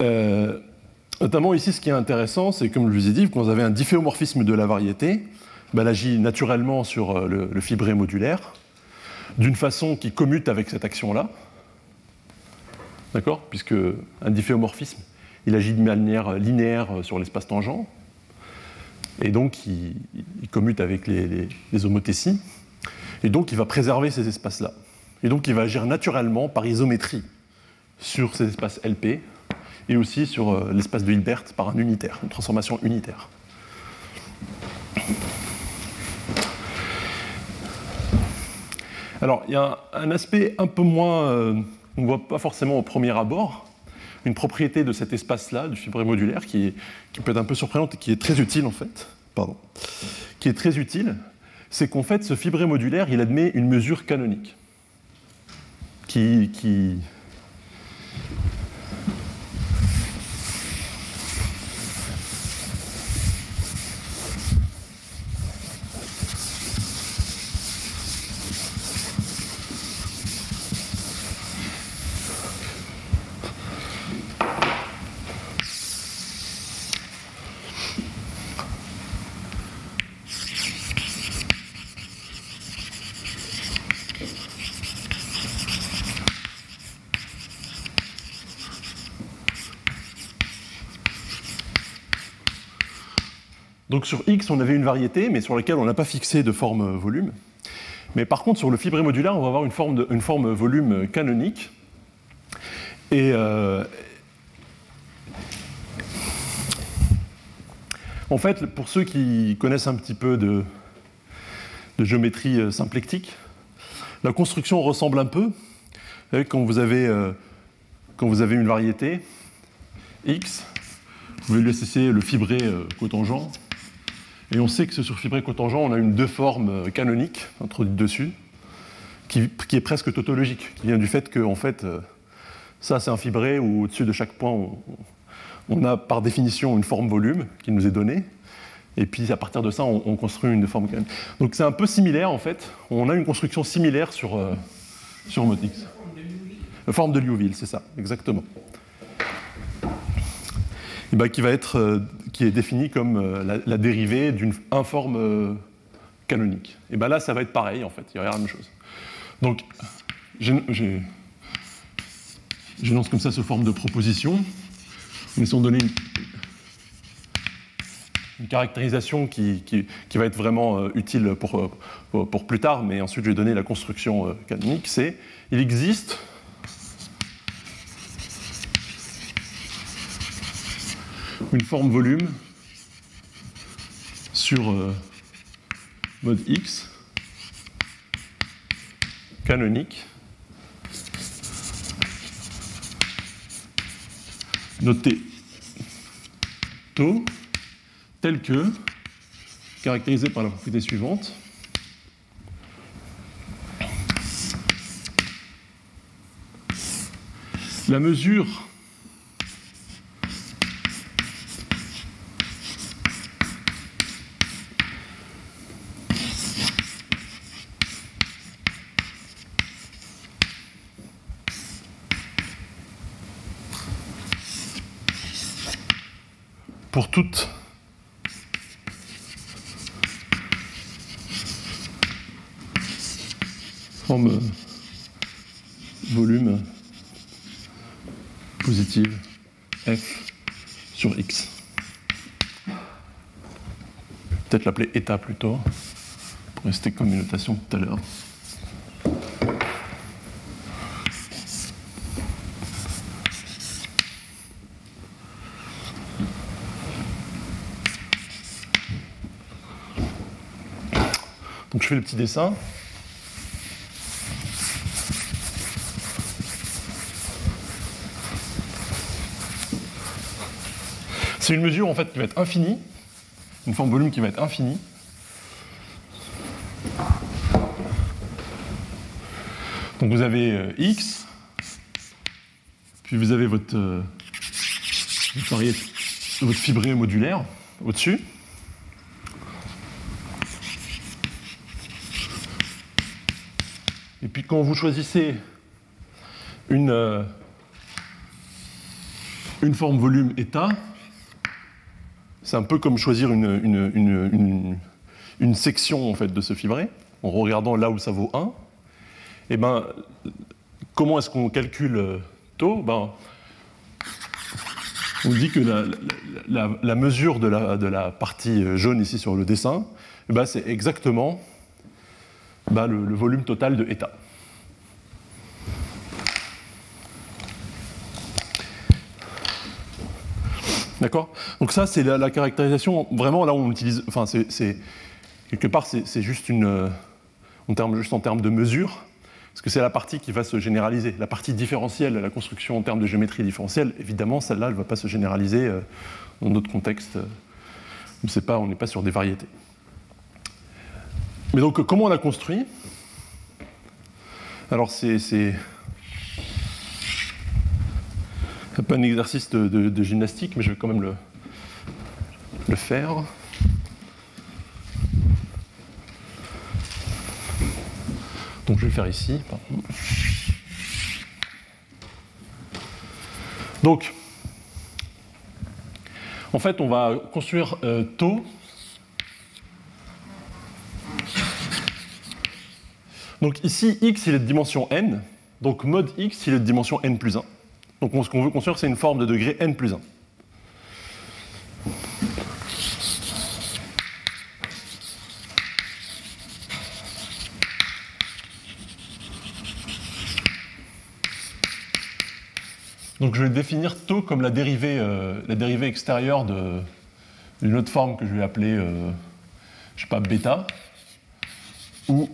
Euh, Notamment ici, ce qui est intéressant, c'est comme je vous ai dit, quand vous avez un difféomorphisme de la variété, ben, elle agit naturellement sur euh, le fibré modulaire, d'une façon qui commute avec cette action-là. D'accord Puisque un difféomorphisme, il agit de manière linéaire sur l'espace tangent, et donc il, commute avec les, les- les homothéties, et donc il va préserver ces espaces-là. Et donc il va agir naturellement par isométrie sur ces espaces LP, et aussi sur euh, l'espace de Hilbert par un unitaire, une transformation unitaire. Alors, il y a un, aspect un peu moins, euh, on ne voit pas forcément au premier abord, une propriété de cet espace-là, du fibré modulaire, qui, qui peut être un peu surprenante et qui est très utile en fait, pardon, qui est très utile, c'est qu'en fait, ce fibré modulaire, il admet une mesure canonique, qui, qui, sur X, on avait une variété, mais sur laquelle on n'a pas fixé de forme euh, volume. Mais par contre, sur le fibré modulaire, on va avoir une forme, forme volume euh, canonique. Et euh, en fait, pour ceux qui connaissent un petit peu de, géométrie euh, symplectique. La construction ressemble un peu. Quand vous avez, euh, quand vous avez une variété X, vous pouvez lui associer le fibré euh, cotangent. Et on sait que sur fibré cotangent, on a une deux formes canoniques introduites dessus, qui, qui, est presque tautologique, qui vient du fait que en fait, ça c'est un fibré où au-dessus de chaque point, on, on a par définition une forme volume qui nous est donnée. Et puis à partir de ça, on, construit une forme canonique. Donc c'est un peu similaire en fait. On a une construction similaire sur, euh, sur Modix. La forme de Liouville, c'est ça, exactement. Et ben, euh, qui est définie comme euh, la, dérivée d'une informe euh, canonique. Et ben là, ça va être pareil en fait, il y aura la même chose. Donc, j'énonce comme ça sous forme de proposition. Nous laissons donner une, caractérisation qui, va être vraiment utile pour, plus tard, mais ensuite je vais donner la construction canonique, c'est il existe une forme volume sur mode X canonique. Notée tau tel que, caractérisé par la propriété suivante, la mesure pour toute forme volume positive f sur x. Peut-être l'appeler état plutôt, pour rester comme une notation tout à l'heure. Fais le petit dessin. C'est une mesure en fait qui va être infinie, une forme volume qui va être infinie. Donc vous avez euh, x, puis vous avez votre, euh, votre fibré modulaire au-dessus. Et puis quand vous choisissez une, euh, une forme volume état, c'est un peu comme choisir une, section en fait, de ce fibré, en regardant là où ça vaut 1. Et eh ben, comment est-ce qu'on calcule taux? Ben, On dit que la, mesure de la, partie jaune ici sur le dessin, eh ben, c'est exactement ben, le volume total de état. D'accord? Donc ça, c'est la, caractérisation, vraiment là on utilise, enfin c'est, quelque part c'est, juste une, euh, en termes, juste en termes de mesure, parce que c'est la partie qui va se généraliser. La partie différentielle, la construction en termes de géométrie différentielle, évidemment, celle-là, elle ne va pas se généraliser euh, dans d'autres contextes. On pas, on n'est pas sur des variétés. Mais donc, comment on a construit? Alors, c'est C'est pas un exercice de, gymnastique, mais je vais quand même le, le faire. Donc je vais le faire ici. Donc, en fait, on va construire euh, taux. Donc ici, x il est de dimension n. Donc mode x il est de dimension n plus 1. Donc ce qu'on veut construire, c'est une forme de degré n plus 1. Donc je vais définir tau comme la dérivée, euh, la dérivée extérieure d'une autre forme que je vais appeler, euh, je sais pas, bêta. où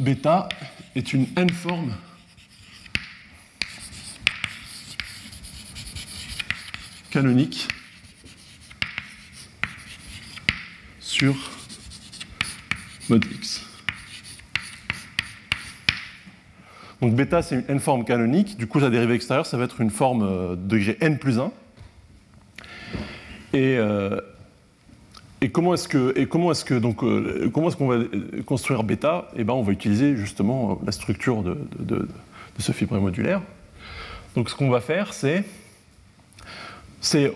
bêta est une n-forme canonique sur mode X. Donc bêta, c'est une n-forme canonique. Du coup, sa dérivée extérieure, ça va être une forme euh, degré n plus 1. Et, euh, et comment est-ce que, comment est-ce que donc euh, est-ce qu'on va construire bêta? Eh ben, on va utiliser justement la structure de, de, de, de ce fibré modulaire. Donc, ce qu'on va faire, c'est, c'est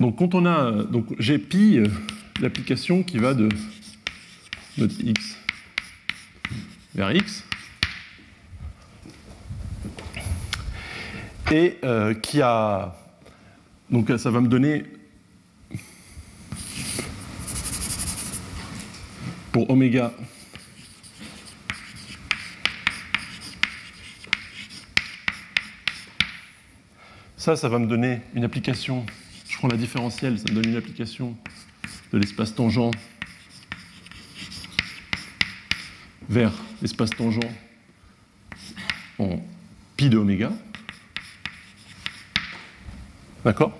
donc quand on a donc j'ai pi l'application qui va de mode x vers x et euh, qui a donc ça va me donner pour oméga ça ça va me donner une application je prends la différentielle ça me donne une application de l'espace tangent vers l'espace tangent en pi de oméga. D'accord?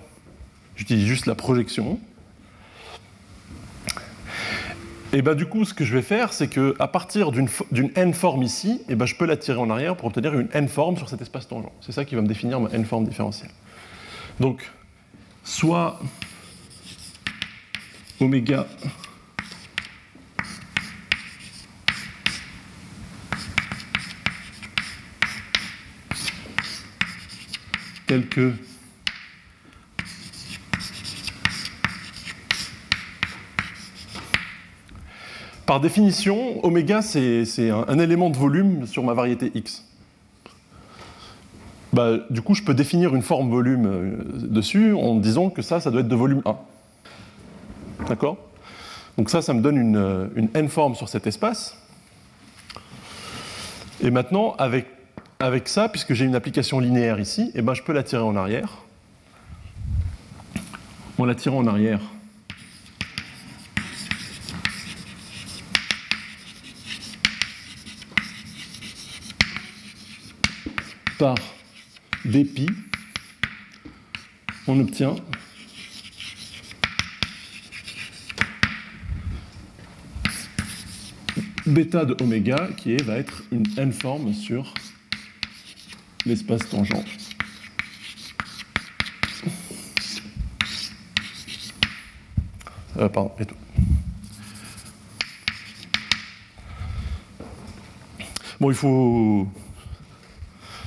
J'utilise juste la projection. Et ben, du coup, ce que je vais faire, c'est qu'à partir d'une n-forme ici, et ben, je peux la tirer en arrière pour obtenir une n-forme sur cet espace tangent. C'est ça qui va me définir ma n-forme différentielle. Donc, soit oméga tel que Par définition, oméga, c'est un, élément de volume sur ma variété x. Bah, du coup, je peux définir une forme volume euh, dessus en disant que ça, ça doit être de volume 1. D'accord? Donc ça, ça me donne une, euh, n-forme sur cet espace. Et maintenant, avec avec ça, puisque j'ai une application linéaire ici, eh ben, je peux la tirer en arrière. En la tirant en arrière, par dpi, on obtient bêta de oméga qui est, va être une n-forme sur l'espace tangent. Euh, pardon, et tout. Bon, il faut.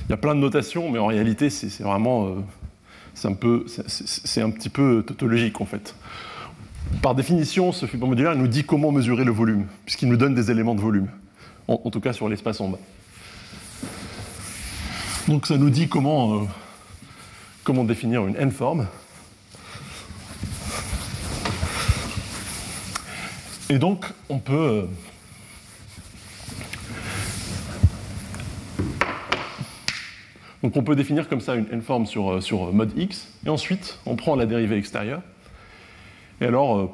Il y a plein de notations, mais en réalité, c'est vraiment. Euh, c'est un, un petit peu tautologique, en fait. Par définition, ce fibre modulaire nous dit comment mesurer le volume, puisqu'il nous donne des éléments de volume, en, en tout cas sur l'espace en bas. Donc ça nous dit comment, euh, comment définir une n-forme. Et donc on peut... Euh, donc on peut définir comme ça une n-forme sur, euh, sur mode x, et ensuite on prend la dérivée extérieure. Et alors,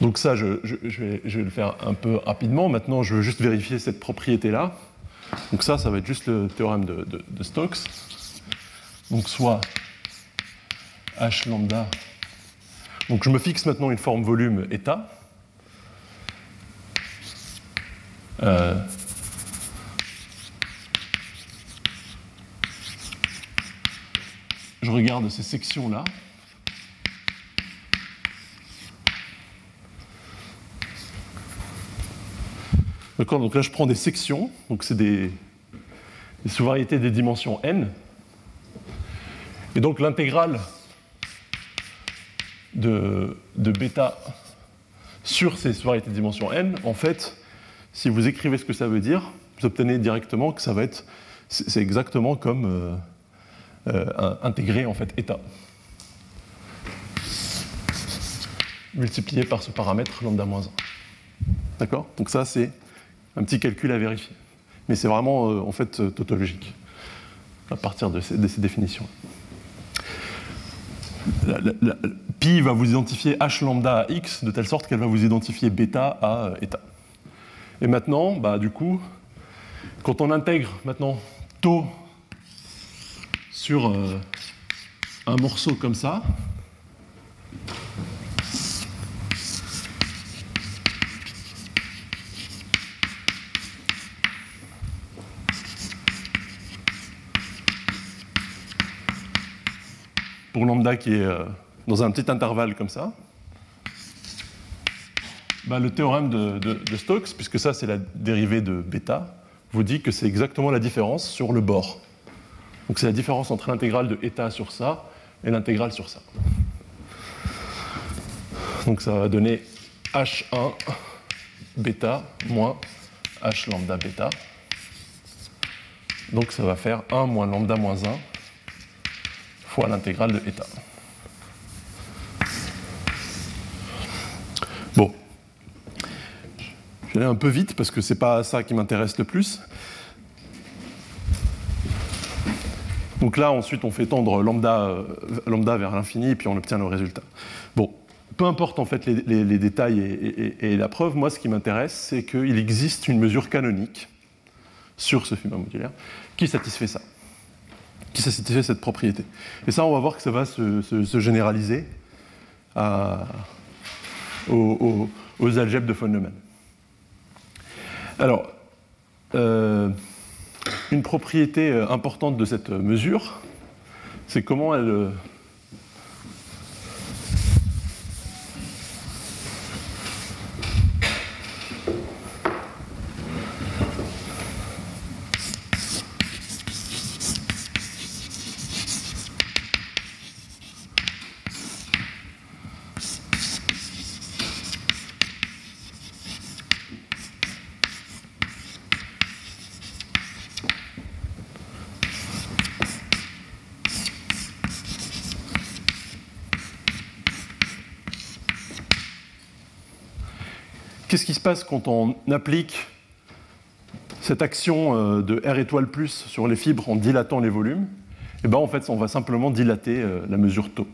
donc ça, je, vais, le faire un peu rapidement. Maintenant, je veux juste vérifier cette propriété-là. Donc ça, ça va être juste le théorème de, Stokes. Donc soit h lambda. Donc je me fixe maintenant une forme volume état. Euh, je regarde ces sections-là. D'accord Donc là, je prends des sections, donc c'est des, sous-variétés des dimensions n. Et donc l'intégrale de, de, bêta sur ces sous-variétés de dimension n, en fait, si vous écrivez ce que ça veut dire, vous obtenez directement que ça va être, c'est exactement comme euh, euh, intégrer en fait état multiplié par ce paramètre lambda moins 1. D'accord? Donc ça, c'est un petit calcul à vérifier. Mais c'est vraiment euh, en fait tautologique à partir de ces, définitions. pi va vous identifier h lambda à x de telle sorte qu'elle va vous identifier bêta à euh, eta. Et maintenant, bah, du coup, quand on intègre maintenant taux sur euh, un morceau comme ça, pour lambda qui est euh, dans un petit intervalle comme ça, bah, le théorème de, de- de Stokes, puisque ça c'est la dérivée de bêta, vous dit que c'est exactement la différence sur le bord. Donc c'est la différence entre l'intégrale de eta sur ça et l'intégrale sur ça. Donc ça va donner h1 bêta moins h lambda bêta. Donc ça va faire 1 moins lambda moins 1 fois l'intégrale de eta. Bon. Je vais aller un peu vite parce que c'est pas ça qui m'intéresse le plus. Donc là, ensuite, on fait tendre lambda, euh, vers l'infini et puis on obtient le résultat. Bon, peu importe en fait les, détails et, la preuve, moi ce qui m'intéresse, c'est qu'il existe une mesure canonique sur ce schéma modulaire qui satisfait ça, qui satisfait cette propriété. Et ça, on va voir que ça va se, se- se généraliser aux, algèbres de von. Alors, euh, une propriété euh, importante de cette mesure, c'est comment elle. Qui se passe quand on applique cette action euh, de R étoile plus sur les fibres en dilatant les volumes Eh bien, en fait, on va simplement dilater euh, la mesure taux.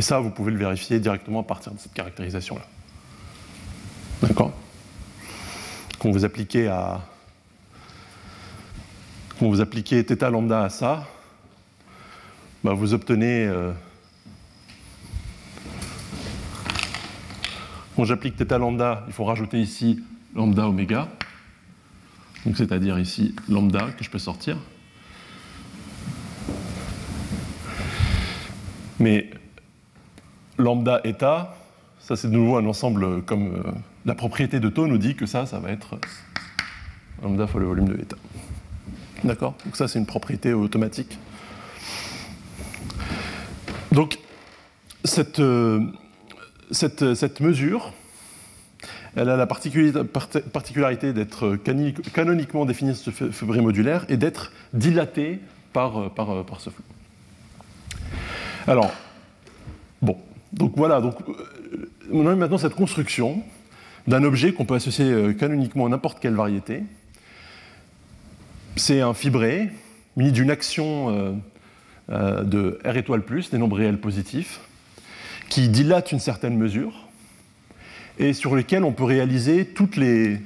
Et ça, vous pouvez le vérifier directement à partir de cette caractérisation-là. D'accord? Quand vous appliquez à quand vous appliquez θ lambda à ça, bah, vous obtenez. euh, quand j'applique θ lambda, il faut rajouter ici lambda oméga, donc c'est-à-dire ici lambda que je peux sortir. Mais lambda eta, ça c'est de nouveau un ensemble comme euh, la propriété de taux nous dit que ça, ça va être lambda fois le volume de eta. D'accord? Donc ça c'est une propriété automatique. Donc, cette, euh, cette, cette mesure, elle a la particularité, part- particularité d'être canoniquement définie ce février modulaire et d'être dilatée par, euh, par, euh, par ce flou. Alors, bon, donc voilà, donc, euh, on a maintenant cette construction d'un objet qu'on peut associer euh, canoniquement à n'importe quelle variété. C'est un fibré muni d'une action euh, euh, de R étoile plus, des nombres réels positifs, qui dilatent une certaine mesure et sur lesquels on peut réaliser toutes les,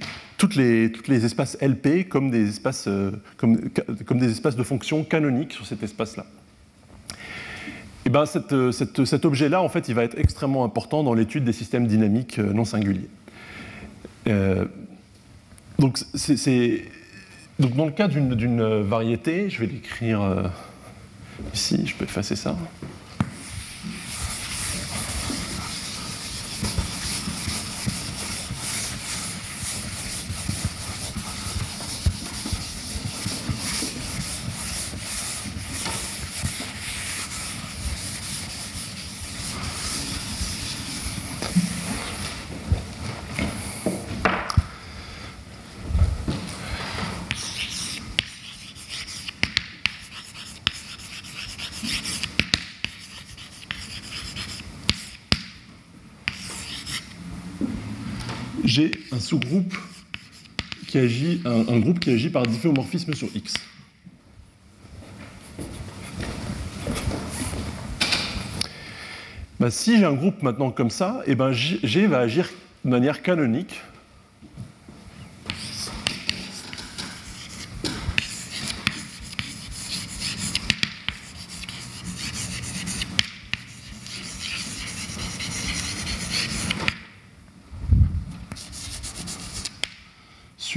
espaces LP comme des espaces, euh, comme, des espaces de fonctions canoniques sur cet espace-là. Et ben cette, euh, cet objet-là, en fait, il va être extrêmement important dans l'étude des systèmes dynamiques euh, non singuliers. Euh, donc, dans le cas d'une variété, je vais l'écrire euh, ici, je peux effacer ça. J'ai un sous-groupe qui agit, un, groupe qui agit par difféomorphisme sur X. Ben, si j'ai un groupe maintenant comme ça, et ben G va agir de manière canonique.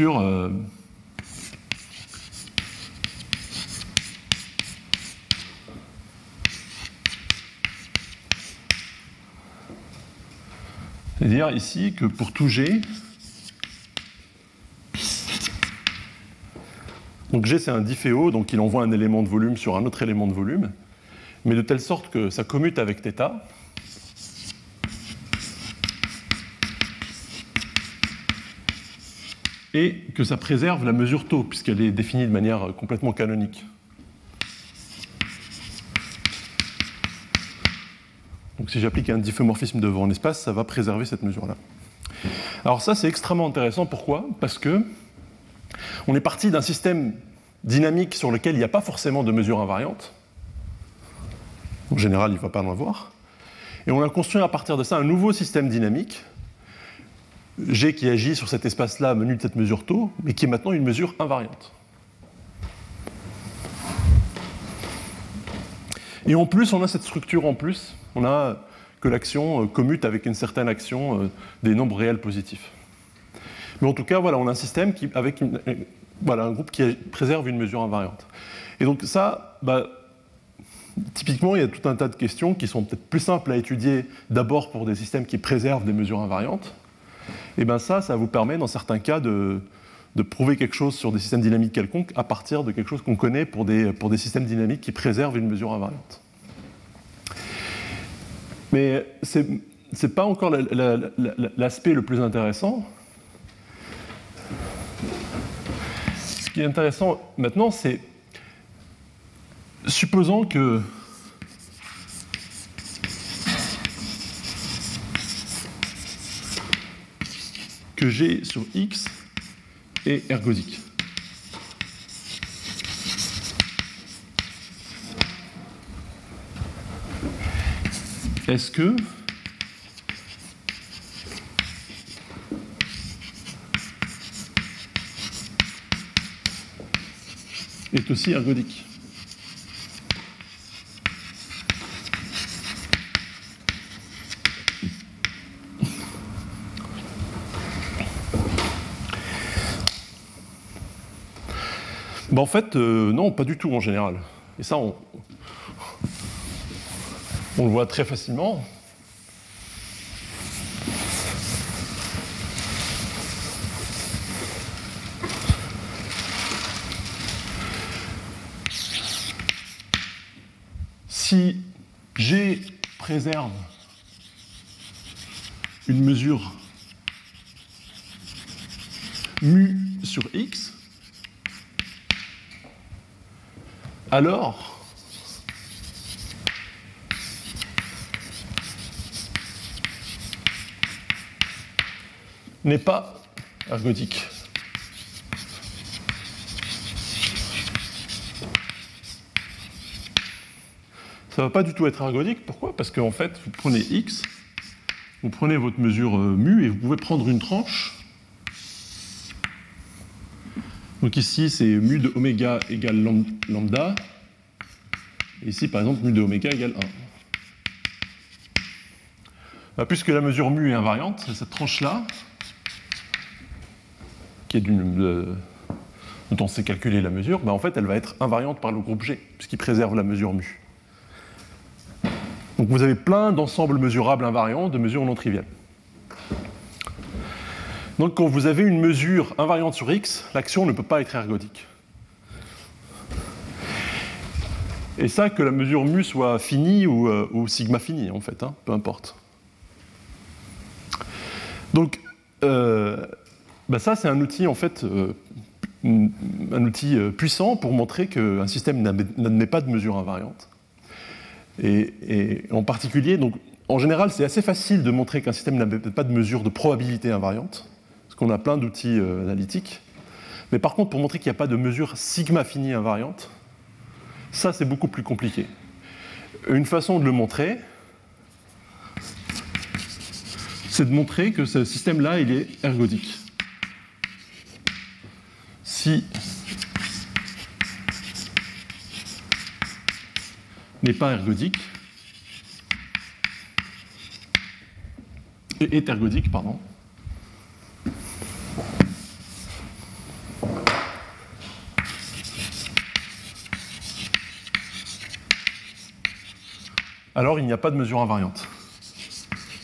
Euh, C'est-à-dire ici que pour tout G, donc G c'est un difféo, donc il envoie un élément de volume sur un autre élément de volume, mais de telle sorte que ça commute avec θ. Et que ça préserve la mesure taux, puisqu'elle est définie de manière complètement canonique. Donc si j'applique un difféomorphisme devant un espace, ça va préserver cette mesure-là. Alors ça, c'est extrêmement intéressant. Pourquoi? Parce que on est parti d'un système dynamique sur lequel il n'y a pas forcément de mesure invariante. En général, il ne va pas en avoir. Et on a construit à partir de ça un nouveau système dynamique, G qui agit sur cet espace-là menu de cette mesure taux, mais qui est maintenant une mesure invariante. Et en plus, on a cette structure en plus, on a que l'action euh, commute avec une certaine action euh, des nombres réels positifs. Mais en tout cas, voilà, on a un système qui, avec euh, voilà, un groupe qui préserve une mesure invariante. Et donc ça, bah, typiquement, il y a tout un tas de questions qui sont peut-être plus simples à étudier d'abord pour des systèmes qui préservent des mesures invariantes. Et bien ça, ça vous permet dans certains cas de, de prouver quelque chose sur des systèmes dynamiques quelconques à partir de quelque chose qu'on connaît pour des, pour des systèmes dynamiques qui préservent une mesure invariante. Mais ce n'est pas encore l'aspect le plus intéressant. Ce qui est intéressant maintenant, c'est supposons que que G sur X est ergodique. Est-ce que est aussi ergodique? En fait, euh, non, pas du tout en général. Et ça, on, le voit très facilement. Si G préserve une mesure mu sur x, alors n'est pas ergodique. Ça ne va pas du tout être ergodique. Pourquoi? Parce qu'en fait, vous prenez x, vous prenez votre mesure euh, mu et vous pouvez prendre une tranche. Donc ici, c'est mu de oméga égale lambda. Et ici, par exemple, mu de oméga égale 1. Bah, puisque la mesure mu est invariante, cette tranche-là qui est d'une, dont on sait calculer la mesure, ben en fait, elle va être invariante par le groupe G, puisqu'il préserve la mesure mu. Donc vous avez plein d'ensembles mesurables invariants de mesures non triviales. Donc quand vous avez une mesure invariante sur x, l'action ne peut pas être ergodique. Et ça, que la mesure mu soit finie ou, euh, sigma finie, en fait, hein, peu importe. Donc, euh, bah, ça, c'est un outil, en fait, euh, un outil puissant pour montrer qu'un système n'admet pas de mesure invariante. Et, en particulier, donc, en général, c'est assez facile de montrer qu'un système n'admet pas de mesure de probabilité invariante, qu'on a plein d'outils euh, analytiques. Mais par contre, pour montrer qu'il n'y a pas de mesure sigma finie invariante, ça c'est beaucoup plus compliqué. Une façon de le montrer, c'est de montrer que ce système-là, il est ergodique. Si n'est pas ergodique, est ergodique, pardon, alors il n'y a pas de mesure invariante.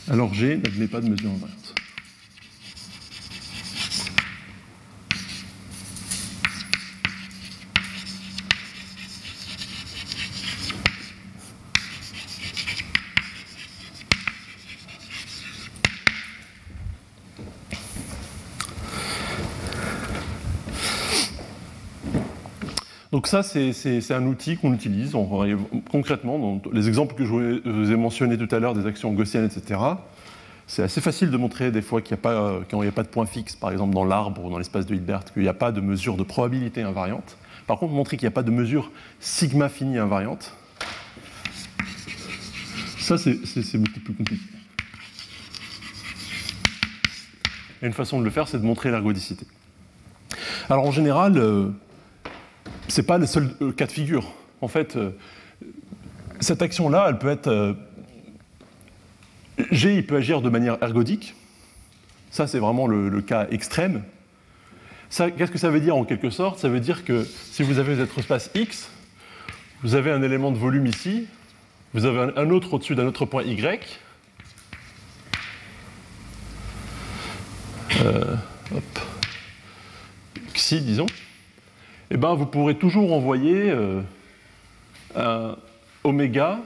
Alors G n'admet pas de mesure invariante. Donc ça, c'est- un outil qu'on utilise concrètement dans les exemples que je vous ai mentionnés tout à l'heure, des actions gaussiennes, etc. C'est assez facile de montrer des fois qu'il n'y a, pas, euh, quand il a pas de point fixe, par exemple dans l'arbre ou dans l'espace de Hilbert, qu'il n'y a pas de mesure de probabilité invariante. Par contre, montrer qu'il n'y a pas de mesure sigma finie invariante, ça c'est beaucoup plus compliqué. Et une façon de le faire, c'est de montrer l'ergodicité. Alors en général, euh, c'est pas le seul euh, cas de figure. En fait, euh, cette action-là, elle peut être. euh, G, il peut agir de manière ergodique. Ça, c'est vraiment le, cas extrême. Qu'est-ce que ça veut dire en quelque sorte? Ça veut dire que si vous avez votre espace X, vous avez un élément de volume ici, vous avez un, autre au-dessus d'un autre point Y. Disons eh ben, vous pourrez toujours envoyer euh, un oméga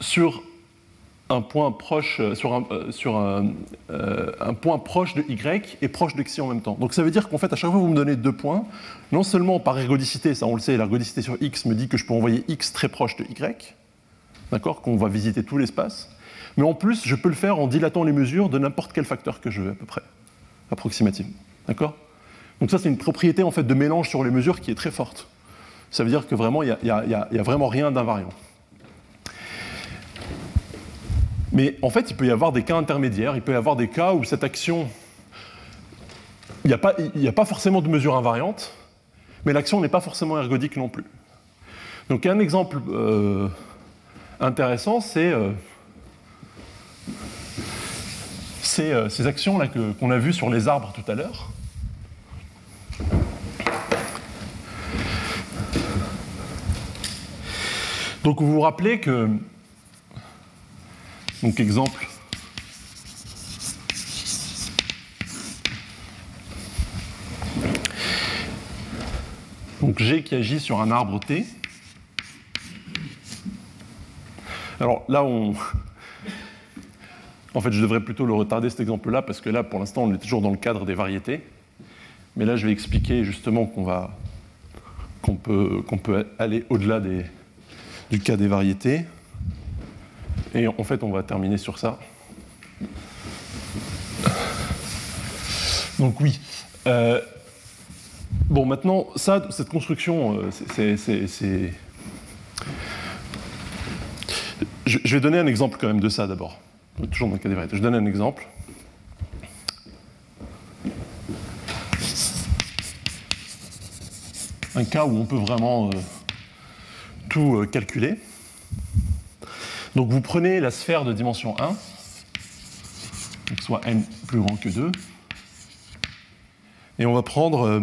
sur un point proche, euh, sur, euh, un point proche de y et proche de xi en même temps. Donc ça veut dire qu'en fait, à chaque fois que vous me donnez deux points, non seulement par ergodicité, ça on le sait, l'ergodicité sur x me dit que je peux envoyer x très proche de y, d'accord, qu'on va visiter tout l'espace, mais en plus, je peux le faire en dilatant les mesures de n'importe quel facteur que je veux à peu près, approximativement, d'accord? Donc ça, c'est une propriété en fait de mélange sur les mesures qui est très forte. Ça veut dire que vraiment, il n'y a, vraiment rien d'invariant. Mais en fait, il peut y avoir des cas intermédiaires. Il peut y avoir des cas où cette action, il n'y a, pas forcément de mesure invariante, mais l'action n'est pas forcément ergodique non plus. Donc un exemple euh, intéressant, c'est euh, euh, ces actions-là qu'on a vues sur les arbres tout à l'heure. Donc vous vous rappelez que, donc exemple, donc G qui agit sur un arbre T. Alors là, on... En fait, je devrais plutôt le retarder cet exemple-là, parce que là, pour l'instant, on est toujours dans le cadre des variétés. Mais là, je vais expliquer justement qu'on va qu'on peut, qu'on peut aller au-delà des, du cas des variétés. Et en fait, on va terminer sur ça. Donc oui. Euh, bon, maintenant, ça, cette construction, c'est... Je, je vais donner un exemple quand même de ça d'abord. Toujours dans le cas des variétés. Je donne un exemple. un cas où on peut vraiment euh, tout euh, calculer. Donc vous prenez la sphère de dimension 1, donc soit n plus grand que 2, et on va prendre euh,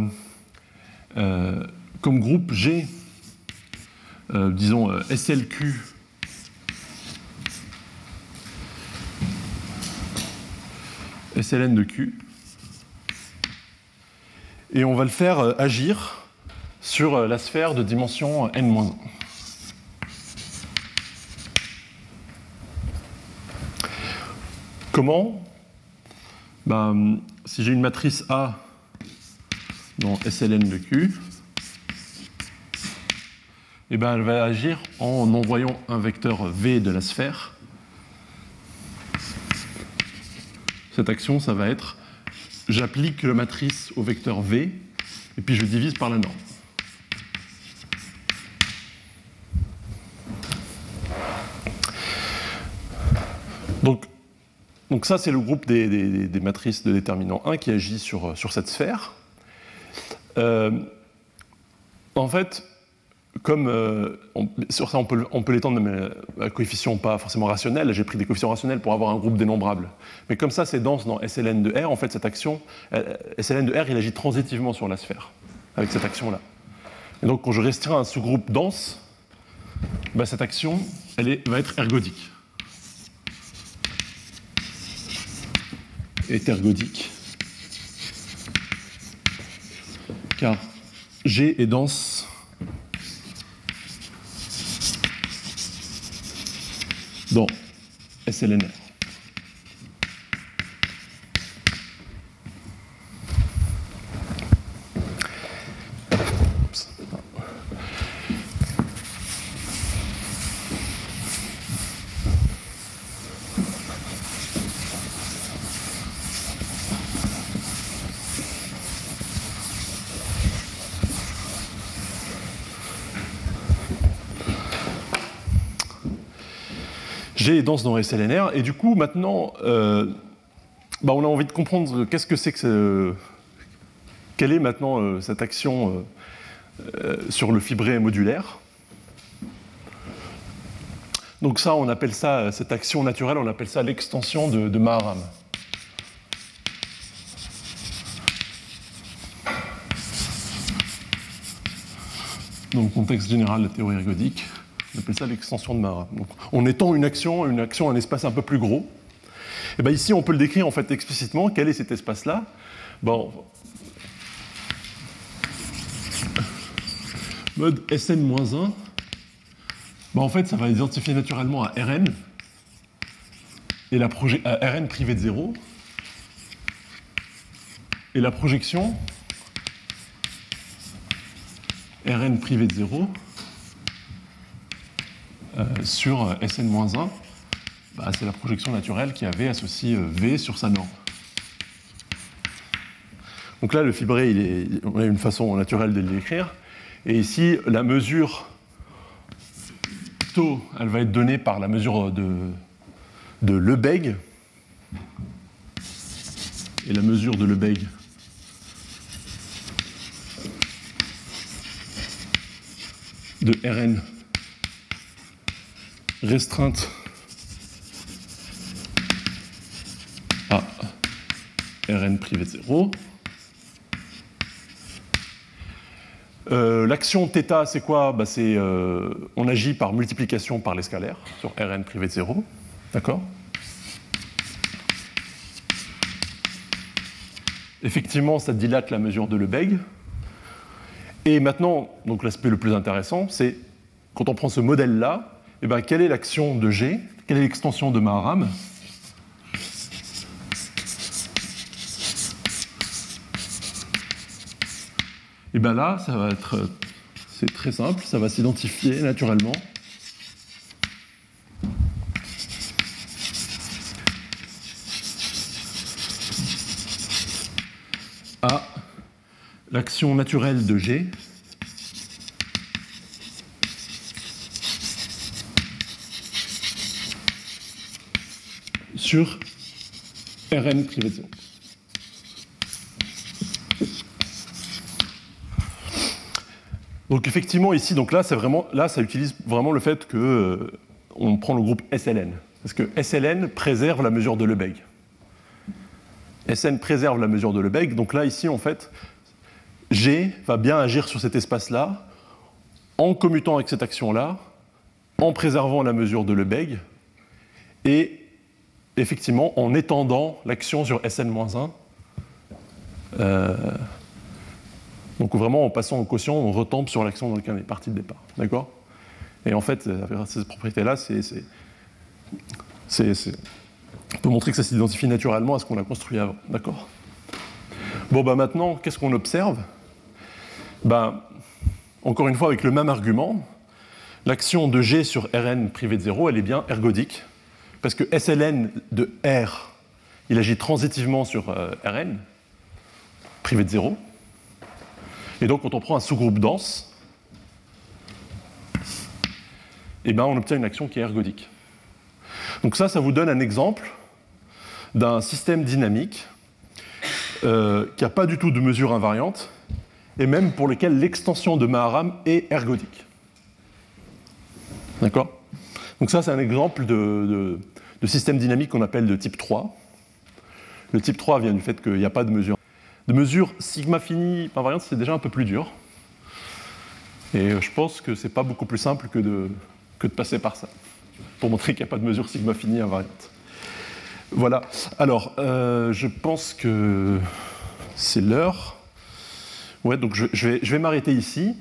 euh, comme groupe G, disons SLQ SLN de Q, et on va le faire agir sur la sphère de dimension n-1. Comment ben, Si j'ai une matrice A dans SLN de Q, eh ben, elle va agir en envoyant un vecteur V de la sphère. Cette action, ça va être j'applique la matrice au vecteur V, et puis je divise par la norme. Donc, donc ça, c'est le groupe des, matrices de déterminant 1 qui agit sur, sur cette sphère. Euh, en fait, comme euh, sur ça, on peut, on peut l'étendre à coefficient pas forcément rationnel. J'ai pris des coefficients rationnels pour avoir un groupe dénombrable. Mais comme ça, c'est dense dans SLN de R. En fait, cette action, euh, SLN de R, il agit transitivement sur la sphère avec cette action-là. Et donc, quand je restreins un sous-groupe dense, bah, cette action, elle va être ergodique. Est ergodique. Car G est dense dans SLNR. Dense dans SLNR, et du coup, maintenant, euh, bah, on a envie de comprendre qu'est-ce que c'est que quelle est maintenant euh, cette action euh, sur le fibré modulaire. Donc ça, on appelle ça, cette action naturelle, on appelle ça l'extension de, de Maharam. Le contexte général de la théorie ergodique, on appelle ça l'extension de Maharam. Donc, on étend une action, une action à un espace un peu plus gros. Et ben ici, on peut le décrire en fait explicitement. Quel est cet espace-là Bon, mode Sn-1, ben, en fait, ça va identifier naturellement à Rn et la à Rn privé de 0 et la projection Rn privé de 0 euh, sur euh, Sn-1, bah, c'est la projection naturelle qui avait associé euh, V sur sa norme. Donc là, le fibré, il est, on a une façon naturelle de l'écrire. Et ici, la mesure tau, elle va être donnée par la mesure de, de Lebesgue. Et la mesure de Lebesgue de Rn restreinte à Rn privé de 0. Euh, L'action θ, c'est quoi? Bah, euh, On agit par multiplication par les scalaires sur Rn privé de 0. D'accord? Effectivement, ça dilate la mesure de Lebesgue. Et maintenant, l'aspect le plus intéressant, c'est quand on prend ce modèle-là, eh ben, quelle est l'action de G? Quelle est l'extension de Maharam? Et bien là, ça va être, c'est très simple, ça va s'identifier naturellement. à l'action naturelle de G sur Rn privé de 0. Donc effectivement ici, donc là, c'est vraiment, là, ça utilise vraiment le fait que euh, on prend le groupe SLN, parce que SLN préserve la mesure de Lebesgue. Sn préserve la mesure de Lebesgue, donc là ici en fait, G va bien agir sur cet espace-là, en commutant avec cette action-là, en préservant la mesure de Lebesgue, et effectivement en étendant l'action sur Sn-1. Euh, donc vraiment en passant au quotient, on retombe sur l'action dans laquelle on est parti de départ. D'accord? Et en fait, c'est, c'est, c'est- on peut montrer que ça s'identifie naturellement à ce qu'on a construit avant. D'accord? Bon, bah maintenant, qu'est-ce qu'on observe? Ben, Encore une fois, avec le même argument, l'action de G sur Rn privé de 0, elle est bien ergodique, parce que SLN de R, il agit transitivement sur euh, Rn, privé de zéro. Et donc, quand on prend un sous-groupe dense, eh ben, on obtient une action qui est ergodique. Donc ça, ça vous donne un exemple d'un système dynamique euh, qui n'a pas du tout de mesure invariante et même pour lequel l'extension de Maharam est ergodique. D'accord? Donc ça, c'est un exemple de, système dynamique qu'on appelle de type 3. Le type 3 vient du fait qu'il n'y a pas de mesure. De mesure sigma fini par variante, c'est déjà un peu plus dur. Et je pense que c'est pas beaucoup plus simple que de, passer par ça, pour montrer qu'il n'y a pas de mesure sigma fini invariante. Voilà. Alors, euh, je pense que c'est l'heure. Ouais, donc je vais m'arrêter ici.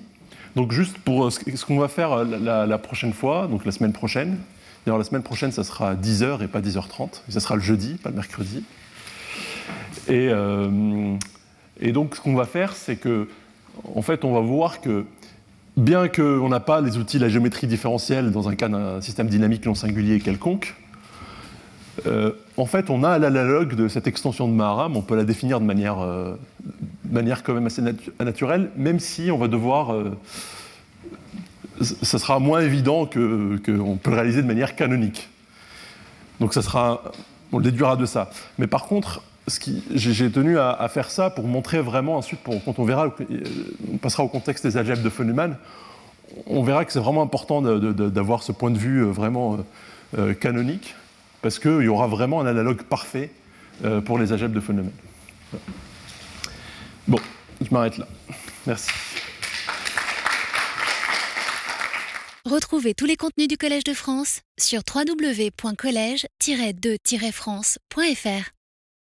Donc juste pour ce qu'on va faire la, la, prochaine fois, donc la semaine prochaine. D'ailleurs, la semaine prochaine, ça sera 10h et pas 10h30. Et ça sera le jeudi, pas le mercredi. Et, euh, et donc, ce qu'on va faire, c'est que, en fait, on va voir que, bien qu'on n'a pas les outils de la géométrie différentielle dans un cas d'un système dynamique non singulier quelconque, euh, en fait, on a l'analogue de cette extension de Maharam, on peut la définir de manière, euh, manière quand même assez naturelle, même si on va devoir. Euh, ça sera moins évident qu'on peut le réaliser de manière canonique. Donc ça sera, on le déduira de ça. Mais par contre, j'ai tenu à, faire ça pour montrer vraiment ensuite, quand on verra, on passera au contexte des algèbres de Feynman, on verra que c'est vraiment important d'avoir ce point de vue vraiment canonique parce qu'il y aura vraiment un analogue parfait euh, pour les algèbres de phénomènes. Bon, je m'arrête là. Merci. Retrouvez tous les contenus du Collège de France sur www.colège-2-france.fr.